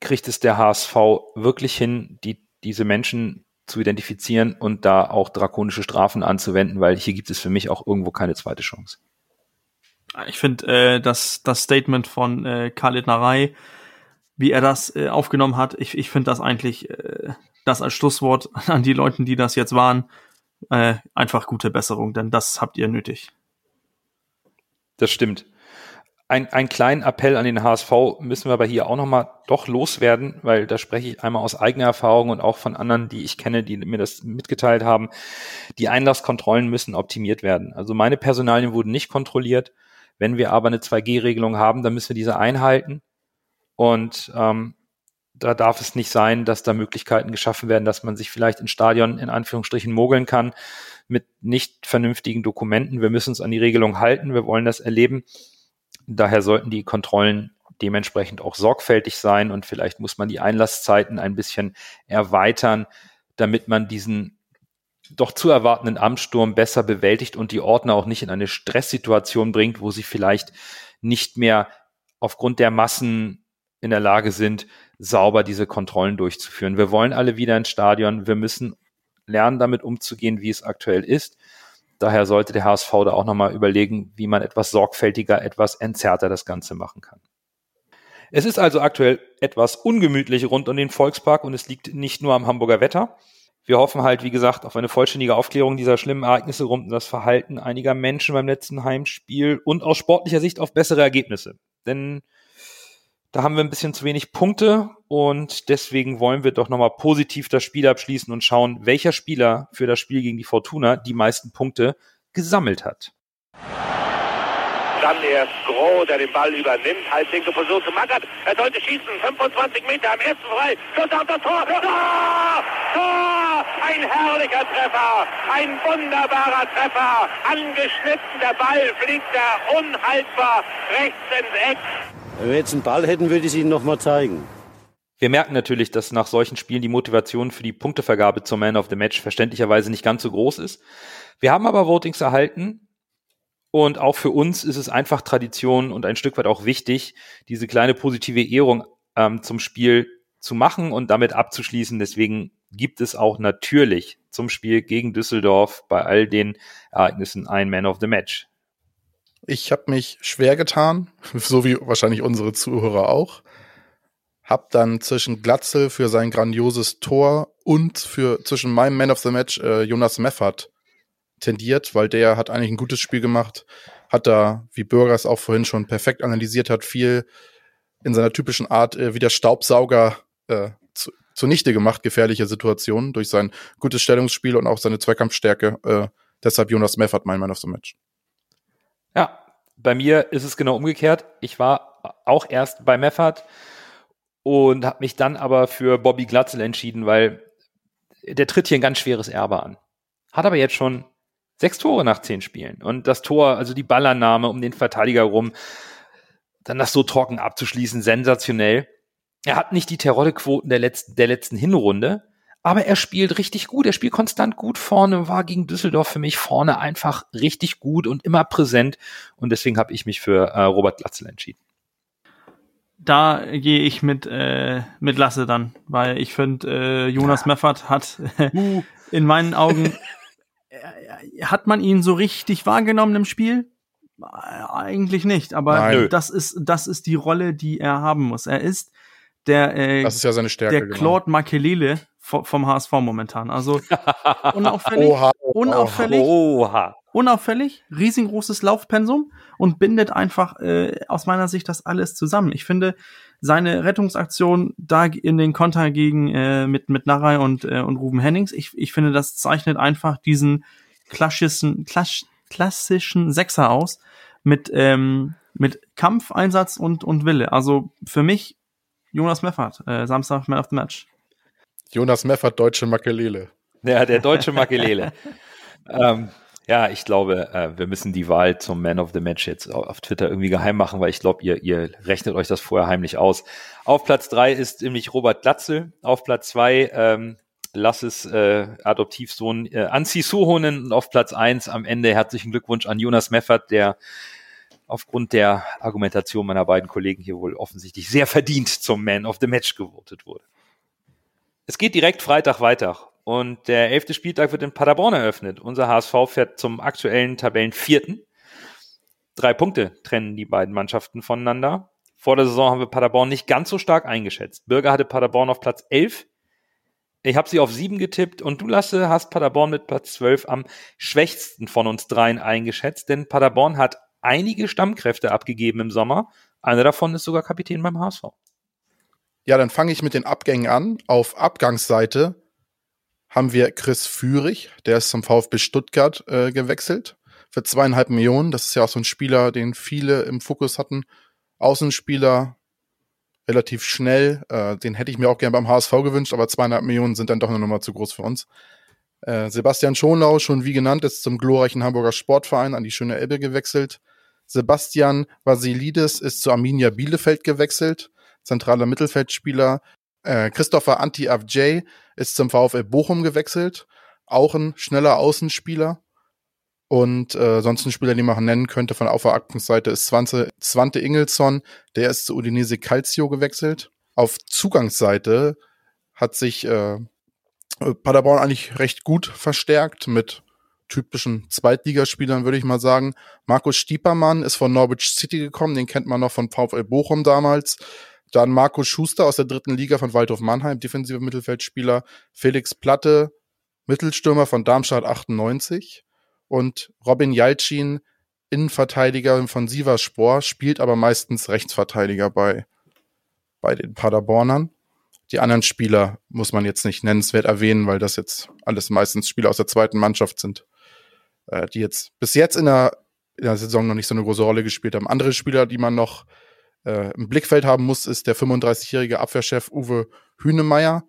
Speaker 1: kriegt es der HSV wirklich hin, die, diese Menschen zu identifizieren und da auch drakonische Strafen anzuwenden, weil hier gibt es für mich auch irgendwo keine zweite Chance.
Speaker 3: Ich finde äh, das, das Statement von äh, Khalid Narei wie er das äh, aufgenommen hat. Ich, ich finde das eigentlich, äh, das als Schlusswort an die Leute, die das jetzt waren, äh, einfach gute Besserung, denn das habt ihr nötig.
Speaker 1: Das stimmt. Ein, einen kleinen Appell an den HSV müssen wir aber hier auch nochmal doch loswerden, weil da spreche ich einmal aus eigener Erfahrung und auch von anderen, die ich kenne, die mir das mitgeteilt haben. Die Einlasskontrollen müssen optimiert werden. Also meine Personalien wurden nicht kontrolliert. Wenn wir aber eine 2G-Regelung haben, dann müssen wir diese einhalten. Und ähm, da darf es nicht sein, dass da Möglichkeiten geschaffen werden, dass man sich vielleicht in Stadion in Anführungsstrichen mogeln kann mit nicht vernünftigen Dokumenten. Wir müssen uns an die Regelung halten. Wir wollen das erleben. Daher sollten die Kontrollen dementsprechend auch sorgfältig sein und vielleicht muss man die Einlasszeiten ein bisschen erweitern, damit man diesen doch zu erwartenden Amtssturm besser bewältigt und die Ordner auch nicht in eine Stresssituation bringt, wo sie vielleicht nicht mehr aufgrund der Massen in der Lage sind, sauber diese Kontrollen durchzuführen. Wir wollen alle wieder ins Stadion. Wir müssen lernen, damit umzugehen, wie es aktuell ist. Daher sollte der HSV da auch nochmal überlegen, wie man etwas sorgfältiger, etwas entzerrter das Ganze machen kann. Es ist also aktuell etwas ungemütlich rund um den Volkspark und es liegt nicht nur am Hamburger Wetter. Wir hoffen halt, wie gesagt, auf eine vollständige Aufklärung dieser schlimmen Ereignisse rund um das Verhalten einiger Menschen beim letzten Heimspiel und aus sportlicher Sicht auf bessere Ergebnisse. Denn da haben wir ein bisschen zu wenig Punkte und deswegen wollen wir doch nochmal positiv das Spiel abschließen und schauen, welcher Spieler für das Spiel gegen die Fortuna die meisten Punkte gesammelt hat.
Speaker 5: Dann erst Groh, der den Ball übernimmt. Halblinke Position zu Mackert. Er sollte schießen. 25 Meter am ersten frei. Schuss auf das Tor. Tor! Tor! Ein herrlicher Treffer. Ein wunderbarer Treffer. Angeschnitten. Der Ball fliegt da unhaltbar rechts ins Eck.
Speaker 6: Wenn wir jetzt einen Ball hätten, würde ich es Ihnen nochmal zeigen.
Speaker 1: Wir merken natürlich, dass nach solchen Spielen die Motivation für die Punktevergabe zum Man of the Match verständlicherweise nicht ganz so groß ist. Wir haben aber Votings erhalten und auch für uns ist es einfach Tradition und ein Stück weit auch wichtig, diese kleine positive Ehrung ähm, zum Spiel zu machen und damit abzuschließen. Deswegen gibt es auch natürlich zum Spiel gegen Düsseldorf bei all den Ereignissen ein Man of the Match.
Speaker 2: Ich habe mich schwer getan, so wie wahrscheinlich unsere Zuhörer auch. Hab dann zwischen Glatzel für sein grandioses Tor und für zwischen meinem Man of the Match äh, Jonas Meffert tendiert, weil der hat eigentlich ein gutes Spiel gemacht, hat da, wie Bürgers auch vorhin schon perfekt analysiert hat, viel in seiner typischen Art äh, wie der Staubsauger äh, zu, zunichte gemacht, gefährliche Situationen durch sein gutes Stellungsspiel und auch seine Zweikampfstärke. Äh, deshalb Jonas Meffert mein Man of the Match.
Speaker 1: Ja, bei mir ist es genau umgekehrt. Ich war auch erst bei Meffert und habe mich dann aber für Bobby Glatzel entschieden, weil der tritt hier ein ganz schweres Erbe an. Hat aber jetzt schon sechs Tore nach zehn Spielen. Und das Tor, also die Ballannahme um den Verteidiger rum, dann das so trocken abzuschließen, sensationell. Er hat nicht die Terrorquoten der letzten, der letzten Hinrunde, aber er spielt richtig gut. Er spielt konstant gut vorne, war gegen Düsseldorf für mich vorne einfach richtig gut und immer präsent. Und deswegen habe ich mich für äh, Robert Glatzel entschieden.
Speaker 3: Da gehe ich mit, äh, mit Lasse dann, weil ich finde, äh, Jonas ja. Meffert hat uh. in meinen Augen, äh, hat man ihn so richtig wahrgenommen im Spiel? Eigentlich nicht, aber Nein. das ist, das ist die Rolle, die er haben muss. Er ist der, äh,
Speaker 2: das ist ja seine Stärke,
Speaker 3: der genau. Claude Makelele vom HSV momentan. Also unauffällig, Oha. unauffällig, Oha. unauffällig, riesengroßes Laufpensum und bindet einfach äh, aus meiner Sicht das alles zusammen. Ich finde seine Rettungsaktion da in den Konter gegen äh, mit mit Narei und äh, und Ruben Hennings, ich, ich finde das zeichnet einfach diesen klassischen klass, klassischen Sechser aus mit ähm, mit Kampfeinsatz und und Wille. Also für mich Jonas Meffert, äh, Samstag Man of the Match.
Speaker 2: Jonas Meffert, deutsche Makelele.
Speaker 1: Ja, der deutsche Makelele. ähm, ja, ich glaube, äh, wir müssen die Wahl zum Man of the Match jetzt auf Twitter irgendwie geheim machen, weil ich glaube, ihr, ihr rechnet euch das vorher heimlich aus. Auf Platz drei ist nämlich Robert Glatzel. Auf Platz zwei ähm, Lasses äh, Adoptivsohn äh, Anzi Suhonen und auf Platz eins am Ende herzlichen Glückwunsch an Jonas Meffert, der aufgrund der Argumentation meiner beiden Kollegen hier wohl offensichtlich sehr verdient zum Man of the Match gewotet wurde. Es geht direkt Freitag weiter und der elfte Spieltag wird in Paderborn eröffnet. Unser HSV fährt zum aktuellen Tabellenvierten. Drei Punkte trennen die beiden Mannschaften voneinander. Vor der Saison haben wir Paderborn nicht ganz so stark eingeschätzt. Bürger hatte Paderborn auf Platz 11. Ich habe sie auf 7 getippt und du, Lasse, hast Paderborn mit Platz 12 am schwächsten von uns dreien eingeschätzt, denn Paderborn hat einige Stammkräfte abgegeben im Sommer. Einer davon ist sogar Kapitän beim HSV.
Speaker 2: Ja, dann fange ich mit den Abgängen an. Auf Abgangsseite haben wir Chris Führig, der ist zum VfB Stuttgart äh, gewechselt für zweieinhalb Millionen. Das ist ja auch so ein Spieler, den viele im Fokus hatten. Außenspieler, relativ schnell. Äh, den hätte ich mir auch gerne beim HSV gewünscht, aber zweieinhalb Millionen sind dann doch eine Nummer zu groß für uns. Äh, Sebastian Schonlau, schon wie genannt, ist zum glorreichen Hamburger Sportverein an die schöne Elbe gewechselt. Sebastian Vasilidis ist zu Arminia Bielefeld gewechselt, zentraler Mittelfeldspieler. Äh, Christopher Anti Avjay ist zum VfL Bochum gewechselt, auch ein schneller Außenspieler. Und äh, sonst ein Spieler, den man nennen könnte von auf der Aktenseite, ist Zwante, Zwante Ingelsson. Der ist zu Udinese Calcio gewechselt. Auf Zugangsseite hat sich äh, Paderborn eigentlich recht gut verstärkt mit typischen Zweitligaspielern, würde ich mal sagen. Markus Stiepermann ist von Norwich City gekommen, den kennt man noch von VfL Bochum damals. Dann Markus Schuster aus der dritten Liga von Waldhof Mannheim, defensiver Mittelfeldspieler. Felix Platte, Mittelstürmer von Darmstadt 98 und Robin Jalcin, Innenverteidiger von Sivaspor, spielt aber meistens Rechtsverteidiger bei, bei den Paderbornern. Die anderen Spieler muss man jetzt nicht nennenswert erwähnen, weil das jetzt alles meistens Spieler aus der zweiten Mannschaft sind, äh, die jetzt bis jetzt in der, in der Saison noch nicht so eine große Rolle gespielt haben. Andere Spieler, die man noch äh, im Blickfeld haben muss, ist der 35-jährige Abwehrchef Uwe Hünemeyer,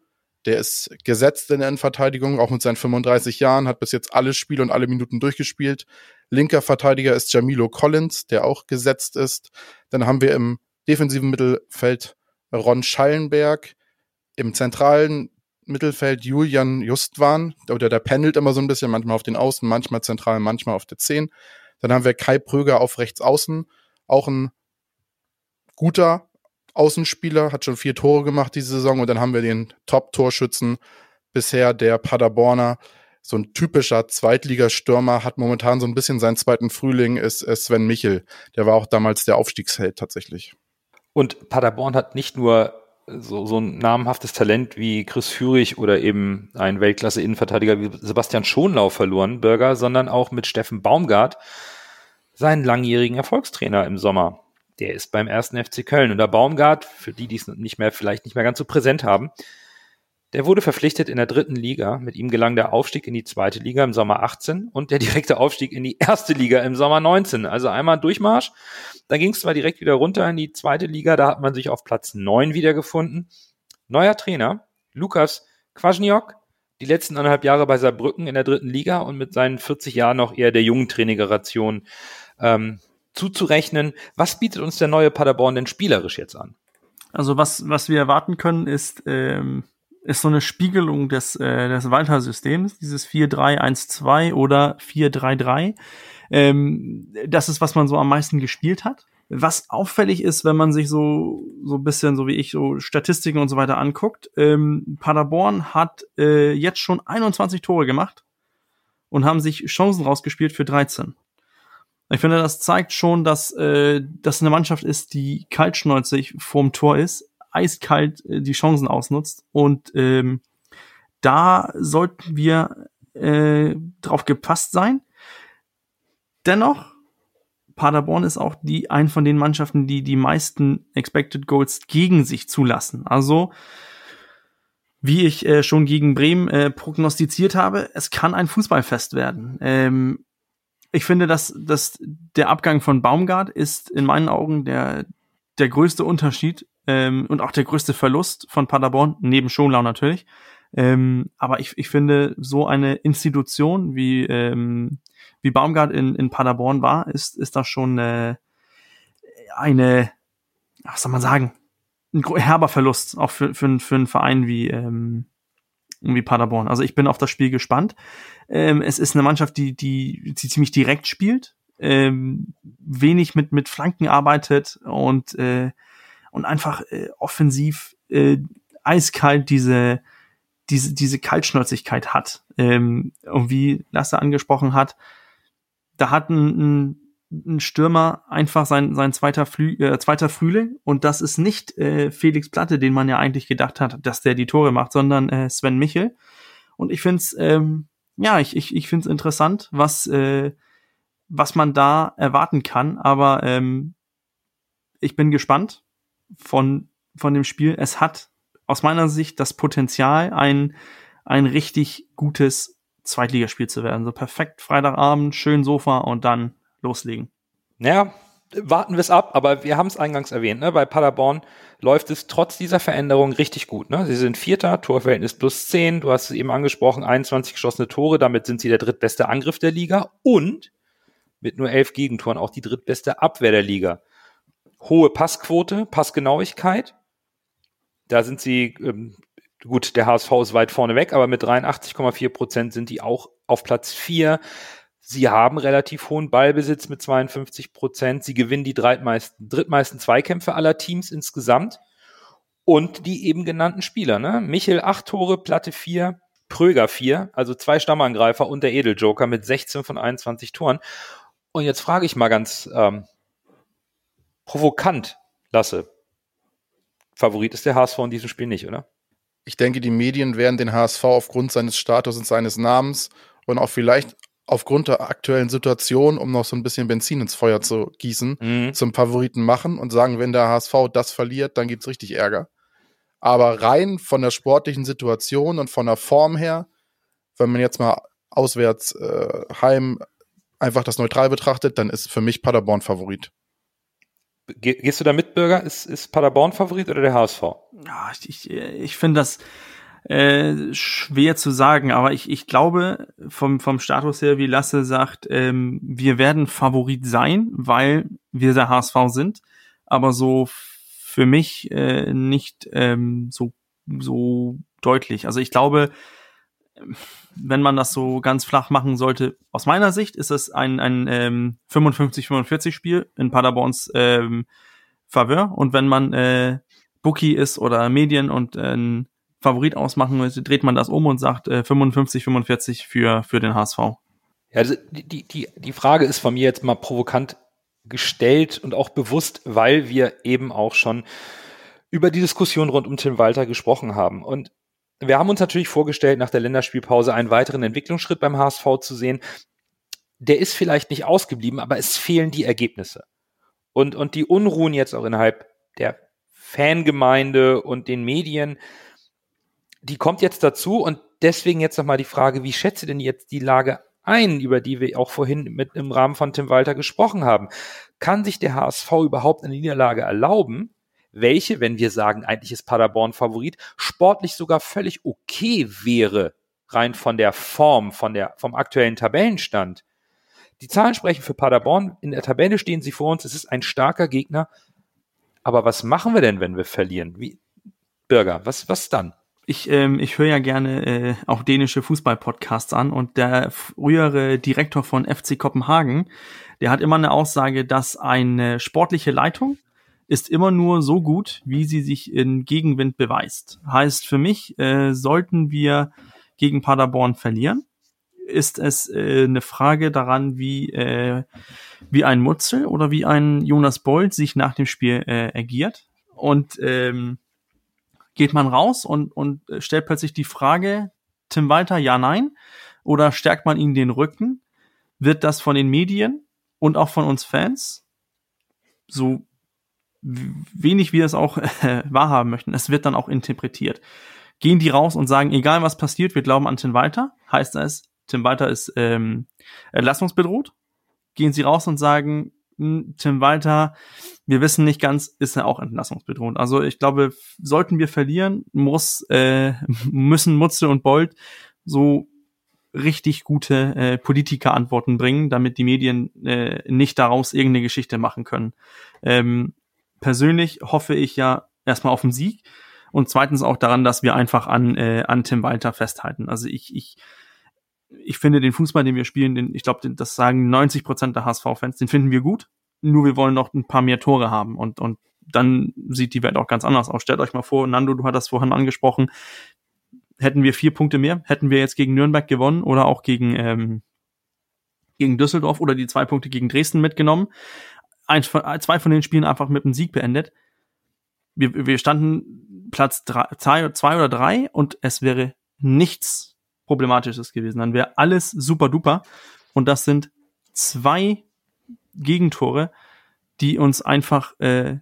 Speaker 2: der ist gesetzt in der Innenverteidigung, auch mit seinen 35 Jahren, hat bis jetzt alle Spiele und alle Minuten durchgespielt. Linker Verteidiger ist Jamilo Collins, der auch gesetzt ist. Dann haben wir im defensiven Mittelfeld Ron Schallenberg, im zentralen Mittelfeld Julian Justwan, oder der pendelt immer so ein bisschen, manchmal auf den Außen, manchmal zentral, manchmal auf der 10. Dann haben wir Kai Pröger auf rechts außen, auch ein guter Außenspieler, hat schon vier Tore gemacht diese Saison und dann haben wir den Top-Torschützen bisher, der Paderborner, so ein typischer Zweitligastürmer, hat momentan so ein bisschen seinen zweiten Frühling, ist Sven Michel. Der war auch damals der Aufstiegsheld tatsächlich.
Speaker 1: Und Paderborn hat nicht nur so, so ein namhaftes Talent wie Chris Führig oder eben ein Weltklasse-Innenverteidiger wie Sebastian Schonlau verloren, Bürger, sondern auch mit Steffen Baumgart, seinen langjährigen Erfolgstrainer im Sommer der ist beim ersten FC Köln. Und der Baumgart, für die, die es nicht mehr, vielleicht nicht mehr ganz so präsent haben, der wurde verpflichtet in der dritten Liga. Mit ihm gelang der Aufstieg in die zweite Liga im Sommer 18 und der direkte Aufstieg in die erste Liga im Sommer 19. Also einmal Durchmarsch. Dann ging es zwar direkt wieder runter in die zweite Liga, da hat man sich auf Platz 9 wiedergefunden. Neuer Trainer, Lukas Kwasniok, die letzten anderthalb Jahre bei Saarbrücken in der dritten Liga und mit seinen 40 Jahren noch eher der jungen Trainergeneration ähm, zuzurechnen. Was bietet uns der neue Paderborn denn spielerisch jetzt an?
Speaker 3: Also was, was wir erwarten können, ist, ähm, ist so eine Spiegelung des, äh, des Walter-Systems, dieses 4-3-1-2 oder 4-3-3. Ähm, das ist, was man so am meisten gespielt hat. Was auffällig ist, wenn man sich so so ein bisschen, so wie ich, so Statistiken und so weiter anguckt, ähm, Paderborn hat äh, jetzt schon 21 Tore gemacht und haben sich Chancen rausgespielt für 13. Ich finde, das zeigt schon, dass äh, das eine Mannschaft ist, die kaltschnäuzig vorm Tor ist, eiskalt äh, die Chancen ausnutzt und ähm, da sollten wir äh, drauf gepasst sein. Dennoch, Paderborn ist auch die ein von den Mannschaften, die die meisten Expected Goals gegen sich zulassen. Also wie ich äh, schon gegen Bremen äh, prognostiziert habe, es kann ein Fußballfest werden. Ähm, ich finde, dass, dass der Abgang von Baumgart ist in meinen Augen der, der größte Unterschied ähm, und auch der größte Verlust von Paderborn, neben Schonlau natürlich. Ähm, aber ich, ich finde, so eine Institution wie, ähm, wie Baumgart in, in Paderborn war, ist, ist das schon äh, eine, was soll man sagen, ein herber Verlust, auch für, für, für einen Verein wie, ähm, wie Paderborn. Also ich bin auf das Spiel gespannt. Ähm, es ist eine Mannschaft, die, die, die ziemlich direkt spielt, ähm, wenig mit, mit Flanken arbeitet und, äh, und einfach äh, offensiv äh, eiskalt diese, diese, diese Kaltschnäuzigkeit hat. Ähm, und wie Lasse angesprochen hat, da hat ein, ein ein Stürmer einfach sein, sein zweiter, Flü äh, zweiter Frühling und das ist nicht äh, Felix Platte, den man ja eigentlich gedacht hat, dass der die Tore macht, sondern äh, Sven Michel. Und ich finde es, ähm, ja, ich, ich, ich finde es interessant, was, äh, was man da erwarten kann, aber ähm, ich bin gespannt von, von dem Spiel. Es hat aus meiner Sicht das Potenzial, ein, ein richtig gutes Zweitligaspiel zu werden. So perfekt Freitagabend, schön Sofa und dann loslegen.
Speaker 1: Ja, warten wir es ab, aber wir haben es eingangs erwähnt, ne? bei Paderborn läuft es trotz dieser Veränderung richtig gut. Ne? Sie sind Vierter, Torverhältnis plus 10, du hast es eben angesprochen, 21 geschossene Tore, damit sind sie der drittbeste Angriff der Liga und mit nur elf Gegentoren auch die drittbeste Abwehr der Liga. Hohe Passquote, Passgenauigkeit, da sind sie, ähm, gut, der HSV ist weit vorne weg, aber mit 83,4 Prozent sind die auch auf Platz 4. Sie haben relativ hohen Ballbesitz mit 52 Prozent. Sie gewinnen die drittmeisten, drittmeisten Zweikämpfe aller Teams insgesamt. Und die eben genannten Spieler, ne? Michel acht Tore, Platte vier, Pröger vier, also zwei Stammangreifer und der Edeljoker mit 16 von 21 Toren. Und jetzt frage ich mal ganz ähm, provokant, Lasse. Favorit ist der HSV in diesem Spiel nicht, oder?
Speaker 2: Ich denke, die Medien werden den HSV aufgrund seines Status und seines Namens und auch vielleicht aufgrund der aktuellen Situation, um noch so ein bisschen Benzin ins Feuer zu gießen, mhm. zum Favoriten machen und sagen, wenn der HSV das verliert, dann gibt's richtig Ärger. Aber rein von der sportlichen Situation und von der Form her, wenn man jetzt mal auswärts äh, heim einfach das neutral betrachtet, dann ist für mich Paderborn Favorit.
Speaker 1: Gehst du da mit, Bürger? Ist, ist Paderborn Favorit oder der HSV?
Speaker 3: Ja, ich, ich, ich finde das, äh, schwer zu sagen, aber ich, ich glaube vom, vom Status her, wie Lasse sagt, ähm, wir werden Favorit sein, weil wir der HSV sind, aber so für mich äh, nicht ähm, so, so deutlich. Also ich glaube, wenn man das so ganz flach machen sollte, aus meiner Sicht ist es ein, ein ähm, 55-45 Spiel in Paderborns ähm, Faveur und wenn man äh, Bookie ist oder Medien und äh, Favorit ausmachen möchte, dreht man das um und sagt äh, 55, 45 für, für den HSV. Ja,
Speaker 1: also die, die, die Frage ist von mir jetzt mal provokant gestellt und auch bewusst, weil wir eben auch schon über die Diskussion rund um Tim Walter gesprochen haben. Und wir haben uns natürlich vorgestellt, nach der Länderspielpause einen weiteren Entwicklungsschritt beim HSV zu sehen. Der ist vielleicht nicht ausgeblieben, aber es fehlen die Ergebnisse. Und, und die Unruhen jetzt auch innerhalb der Fangemeinde und den Medien, die kommt jetzt dazu und deswegen jetzt nochmal die Frage, wie schätze denn jetzt die Lage ein, über die wir auch vorhin mit im Rahmen von Tim Walter gesprochen haben? Kann sich der HSV überhaupt eine Niederlage erlauben? Welche, wenn wir sagen, eigentlich ist Paderborn Favorit, sportlich sogar völlig okay wäre, rein von der Form, von der, vom aktuellen Tabellenstand. Die Zahlen sprechen für Paderborn. In der Tabelle stehen sie vor uns. Es ist ein starker Gegner. Aber was machen wir denn, wenn wir verlieren? Wie, Bürger, was, was dann?
Speaker 3: Ich, ähm, ich höre ja gerne äh, auch dänische Fußball-Podcasts an und der frühere Direktor von FC Kopenhagen, der hat immer eine Aussage, dass eine sportliche Leitung ist immer nur so gut, wie sie sich in Gegenwind beweist. Heißt für mich, äh, sollten wir gegen Paderborn verlieren, ist es äh, eine Frage daran, wie, äh, wie ein Mutzel oder wie ein Jonas Bold sich nach dem Spiel äh, agiert. Und ähm, geht man raus und, und stellt plötzlich die Frage, Tim Walter, ja, nein? Oder stärkt man ihnen den Rücken? Wird das von den Medien und auch von uns Fans, so wenig wir es auch äh, wahrhaben möchten, es wird dann auch interpretiert. Gehen die raus und sagen, egal was passiert, wir glauben an Tim Walter, heißt das, Tim Walter ist ähm, entlassungsbedroht? Gehen sie raus und sagen, Tim Walter, wir wissen nicht ganz, ist er auch entlassungsbedroht. Also ich glaube, sollten wir verlieren, muss, äh, müssen Mutze und Bold so richtig gute äh, Politikerantworten bringen, damit die Medien äh, nicht daraus irgendeine Geschichte machen können. Ähm, persönlich hoffe ich ja erstmal auf den Sieg und zweitens auch daran, dass wir einfach an, äh, an Tim Walter festhalten. Also ich, ich ich finde den Fußball, den wir spielen, den, ich glaube, das sagen 90 Prozent der HSV-Fans, den finden wir gut. Nur wir wollen noch ein paar mehr Tore haben und, und dann sieht die Welt auch ganz anders aus. Stellt euch mal vor, Nando, du hattest vorhin angesprochen, hätten wir vier Punkte mehr, hätten wir jetzt gegen Nürnberg gewonnen oder auch gegen, ähm, gegen Düsseldorf oder die zwei Punkte gegen Dresden mitgenommen. Ein, zwei von den Spielen einfach mit einem Sieg beendet. Wir, wir standen Platz drei, zwei oder drei und es wäre nichts Problematisches gewesen. Dann wäre alles super duper. Und das sind zwei Gegentore, die uns einfach äh,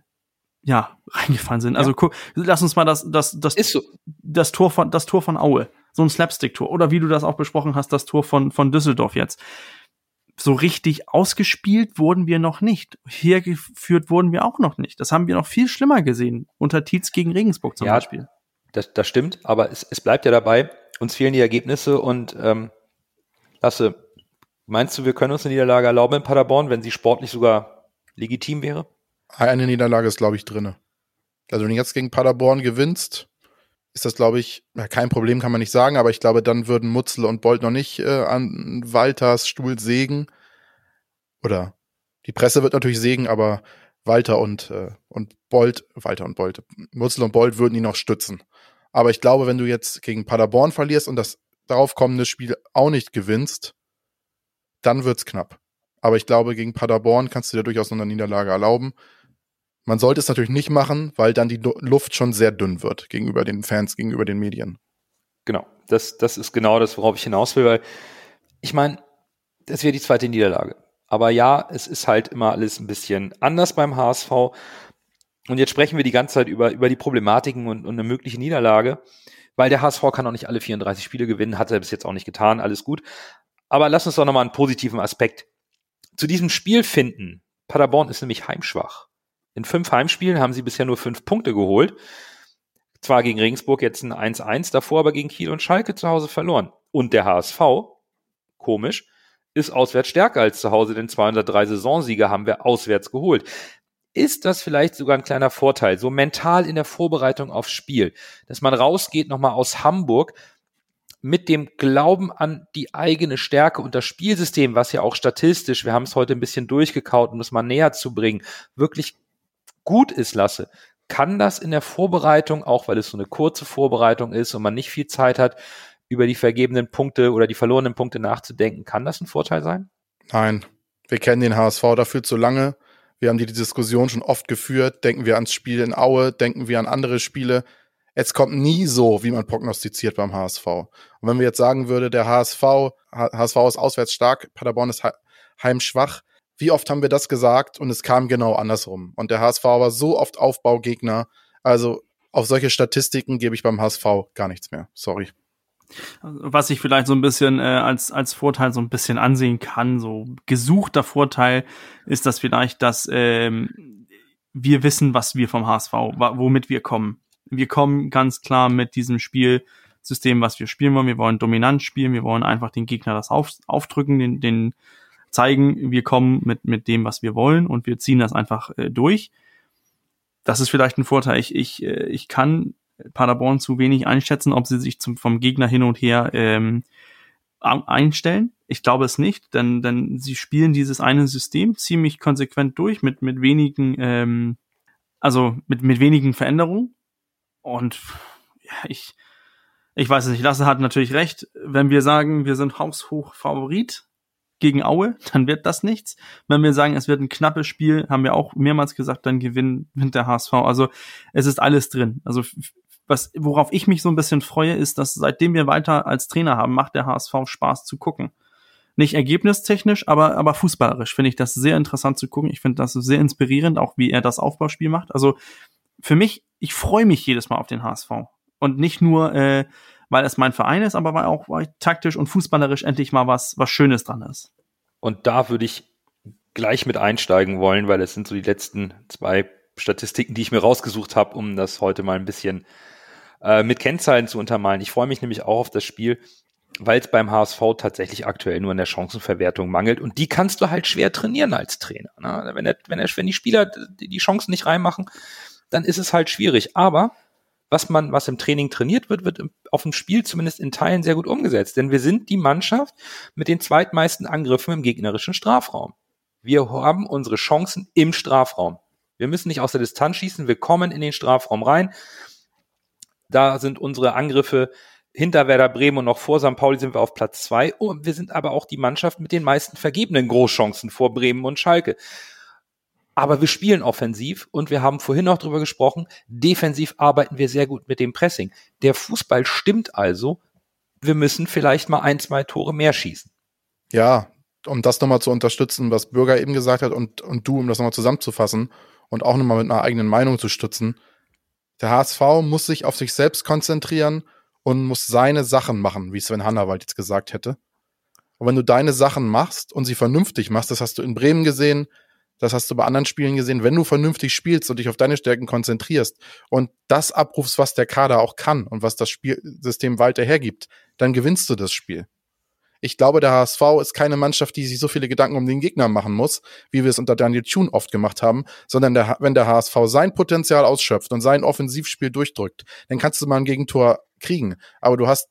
Speaker 3: ja reingefallen sind. Also guck, lass uns mal das das das
Speaker 1: Ist so.
Speaker 3: das Tor von das Tor von Aue, so ein Slapstick-Tor oder wie du das auch besprochen hast, das Tor von von Düsseldorf jetzt. So richtig ausgespielt wurden wir noch nicht. Hergeführt wurden wir auch noch nicht. Das haben wir noch viel schlimmer gesehen unter Tietz gegen Regensburg zum
Speaker 1: Ja,
Speaker 3: Beispiel.
Speaker 1: Das, das stimmt, aber es, es bleibt ja dabei, uns fehlen die Ergebnisse und ähm, Lasse, meinst du, wir können uns eine Niederlage erlauben in Paderborn, wenn sie sportlich sogar legitim wäre?
Speaker 2: Eine Niederlage ist, glaube ich, drinne. Also wenn du jetzt gegen Paderborn gewinnst, ist das, glaube ich, kein Problem, kann man nicht sagen, aber ich glaube, dann würden Mutzel und Bolt noch nicht äh, an Walters Stuhl sägen. Oder die Presse wird natürlich sägen, aber Walter und, äh, und Bolt, Walter und Bolt, Mutzel und Bolt würden ihn noch stützen. Aber ich glaube, wenn du jetzt gegen Paderborn verlierst und das darauf kommende Spiel auch nicht gewinnst, dann wird's knapp. Aber ich glaube, gegen Paderborn kannst du dir durchaus noch eine Niederlage erlauben. Man sollte es natürlich nicht machen, weil dann die Lu- Luft schon sehr dünn wird gegenüber den Fans, gegenüber den Medien.
Speaker 1: Genau, das, das ist genau das, worauf ich hinaus will, weil ich meine, das wäre die zweite Niederlage. Aber ja, es ist halt immer alles ein bisschen anders beim HSV. Und jetzt sprechen wir die ganze Zeit über, über die Problematiken und, und eine mögliche Niederlage, weil der HSV kann auch nicht alle 34 Spiele gewinnen, hat er bis jetzt auch nicht getan, alles gut. Aber lass uns doch nochmal einen positiven Aspekt zu diesem Spiel finden. Paderborn ist nämlich heimschwach. In fünf Heimspielen haben sie bisher nur fünf Punkte geholt. Zwar gegen Regensburg jetzt ein 1-1, davor aber gegen Kiel und Schalke zu Hause verloren. Und der HSV, komisch, ist auswärts stärker als zu Hause, denn 203 Saisonsiege haben wir auswärts geholt. Ist das vielleicht sogar ein kleiner Vorteil, so mental in der Vorbereitung aufs Spiel, dass man rausgeht nochmal aus Hamburg mit dem Glauben an die eigene Stärke und das Spielsystem, was ja auch statistisch, wir haben es heute ein bisschen durchgekaut, um es mal näher zu bringen, wirklich gut ist lasse, kann das in der Vorbereitung, auch weil es so eine kurze Vorbereitung ist und man nicht viel Zeit hat, über die vergebenen Punkte oder die verlorenen Punkte nachzudenken, kann das ein Vorteil sein?
Speaker 2: Nein, wir kennen den HSV dafür zu lange. Wir haben die Diskussion schon oft geführt. Denken wir ans Spiel in Aue, denken wir an andere Spiele. Es kommt nie so, wie man prognostiziert beim HSV. Und wenn wir jetzt sagen würde, der HSV, HSV ist auswärts stark, Paderborn ist heimschwach, wie oft haben wir das gesagt und es kam genau andersrum. Und der HSV war so oft Aufbaugegner. Also auf solche Statistiken gebe ich beim HSV gar nichts mehr. Sorry.
Speaker 3: Was ich vielleicht so ein bisschen äh, als, als Vorteil so ein bisschen ansehen kann, so gesuchter Vorteil, ist das vielleicht, dass ähm, wir wissen, was wir vom HSV, womit wir kommen. Wir kommen ganz klar mit diesem Spielsystem, was wir spielen wollen. Wir wollen dominant spielen, wir wollen einfach den Gegner das auf, aufdrücken, den, den zeigen, wir kommen mit, mit dem, was wir wollen und wir ziehen das einfach äh, durch. Das ist vielleicht ein Vorteil. Ich, ich, äh, ich kann Paderborn zu wenig einschätzen, ob sie sich zum, vom Gegner hin und her ähm, einstellen. Ich glaube es nicht, denn, denn sie spielen dieses eine System ziemlich konsequent durch mit, mit wenigen, ähm, also mit, mit wenigen Veränderungen. Und ja, ich, ich weiß es nicht, Lasse hat natürlich recht. Wenn wir sagen, wir sind haushoch Favorit gegen Aue, dann wird das nichts. Wenn wir sagen, es wird ein knappes Spiel, haben wir auch mehrmals gesagt, dann gewinnt, der HSV. Also es ist alles drin. Also was, worauf ich mich so ein bisschen freue, ist, dass seitdem wir weiter als Trainer haben, macht der HSV Spaß zu gucken. Nicht ergebnistechnisch, aber, aber fußballerisch finde ich das sehr interessant zu gucken. Ich finde das sehr inspirierend, auch wie er das Aufbauspiel macht. Also für mich, ich freue mich jedes Mal auf den HSV. Und nicht nur, äh, weil es mein Verein ist, aber weil auch weil taktisch und fußballerisch endlich mal was, was Schönes dran ist.
Speaker 1: Und da würde ich gleich mit einsteigen wollen, weil es sind so die letzten zwei Statistiken, die ich mir rausgesucht habe, um das heute mal ein bisschen äh, mit Kennzahlen zu untermalen. Ich freue mich nämlich auch auf das Spiel, weil es beim HSV tatsächlich aktuell nur in der Chancenverwertung mangelt. Und die kannst du halt schwer trainieren als Trainer. Ne? Wenn, der, wenn, der, wenn die Spieler die Chancen nicht reinmachen, dann ist es halt schwierig. Aber was man, was im Training trainiert wird, wird auf dem Spiel zumindest in Teilen sehr gut umgesetzt. Denn wir sind die Mannschaft mit den zweitmeisten Angriffen im gegnerischen Strafraum. Wir haben unsere Chancen im Strafraum. Wir müssen nicht aus der Distanz schießen, wir kommen in den Strafraum rein. Da sind unsere Angriffe hinter Werder Bremen und noch vor St. Pauli sind wir auf Platz zwei. Und wir sind aber auch die Mannschaft mit den meisten vergebenen Großchancen vor Bremen und Schalke. Aber wir spielen offensiv und wir haben vorhin noch drüber gesprochen, defensiv arbeiten wir sehr gut mit dem Pressing. Der Fußball stimmt also, wir müssen vielleicht mal ein, zwei Tore mehr schießen.
Speaker 2: Ja, um das nochmal zu unterstützen, was Bürger eben gesagt hat und, und du, um das nochmal zusammenzufassen und auch nochmal mit einer eigenen Meinung zu stützen. Der HSV muss sich auf sich selbst konzentrieren und muss seine Sachen machen, wie Sven Hannawald jetzt gesagt hätte. Und wenn du deine Sachen machst und sie vernünftig machst, das hast du in Bremen gesehen, das hast du bei anderen Spielen gesehen, wenn du vernünftig spielst und dich auf deine Stärken konzentrierst und das abrufst, was der Kader auch kann und was das Spielsystem weiter hergibt, dann gewinnst du das Spiel. Ich glaube, der HSV ist keine Mannschaft, die sich so viele Gedanken um den Gegner machen muss, wie wir es unter Daniel Thune oft gemacht haben, sondern der, wenn der HSV sein Potenzial ausschöpft und sein Offensivspiel durchdrückt, dann kannst du mal ein Gegentor kriegen. Aber du hast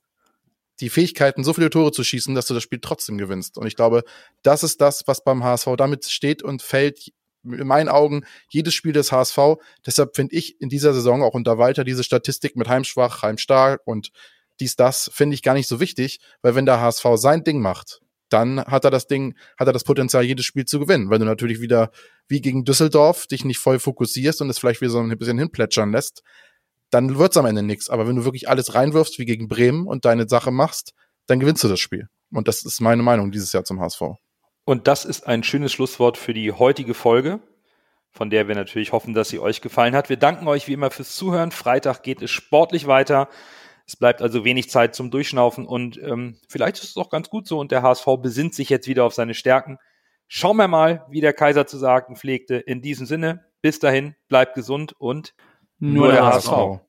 Speaker 2: die Fähigkeiten, so viele Tore zu schießen, dass du das Spiel trotzdem gewinnst. Und ich glaube, das ist das, was beim HSV damit steht und fällt in meinen Augen jedes Spiel des HSV. Deshalb finde ich in dieser Saison auch unter Walter diese Statistik mit Heimschwach, Heimstark und dies, das, finde ich gar nicht so wichtig, weil wenn der HSV sein Ding macht, dann hat er das Ding, hat er das Potenzial, jedes Spiel zu gewinnen. Wenn du natürlich wieder wie gegen Düsseldorf dich nicht voll fokussierst und es vielleicht wieder so ein bisschen hinplätschern lässt, dann wird's am Ende nichts. Aber wenn du wirklich alles reinwirfst, wie gegen Bremen und deine Sache machst, dann gewinnst du das Spiel. Und das ist meine Meinung dieses Jahr zum HSV.
Speaker 1: Und das ist ein schönes Schlusswort für die heutige Folge, von der wir natürlich hoffen, dass sie euch gefallen hat. Wir danken euch wie immer fürs Zuhören. Freitag geht es sportlich weiter. Es bleibt also wenig Zeit zum Durchschnaufen und ähm, vielleicht ist es auch ganz gut so und der HSV besinnt sich jetzt wieder auf seine Stärken. Schauen wir mal, wie der Kaiser zu sagen pflegte. In diesem Sinne, bis dahin, bleibt gesund und
Speaker 3: nur, nur der, der HSV. HSV.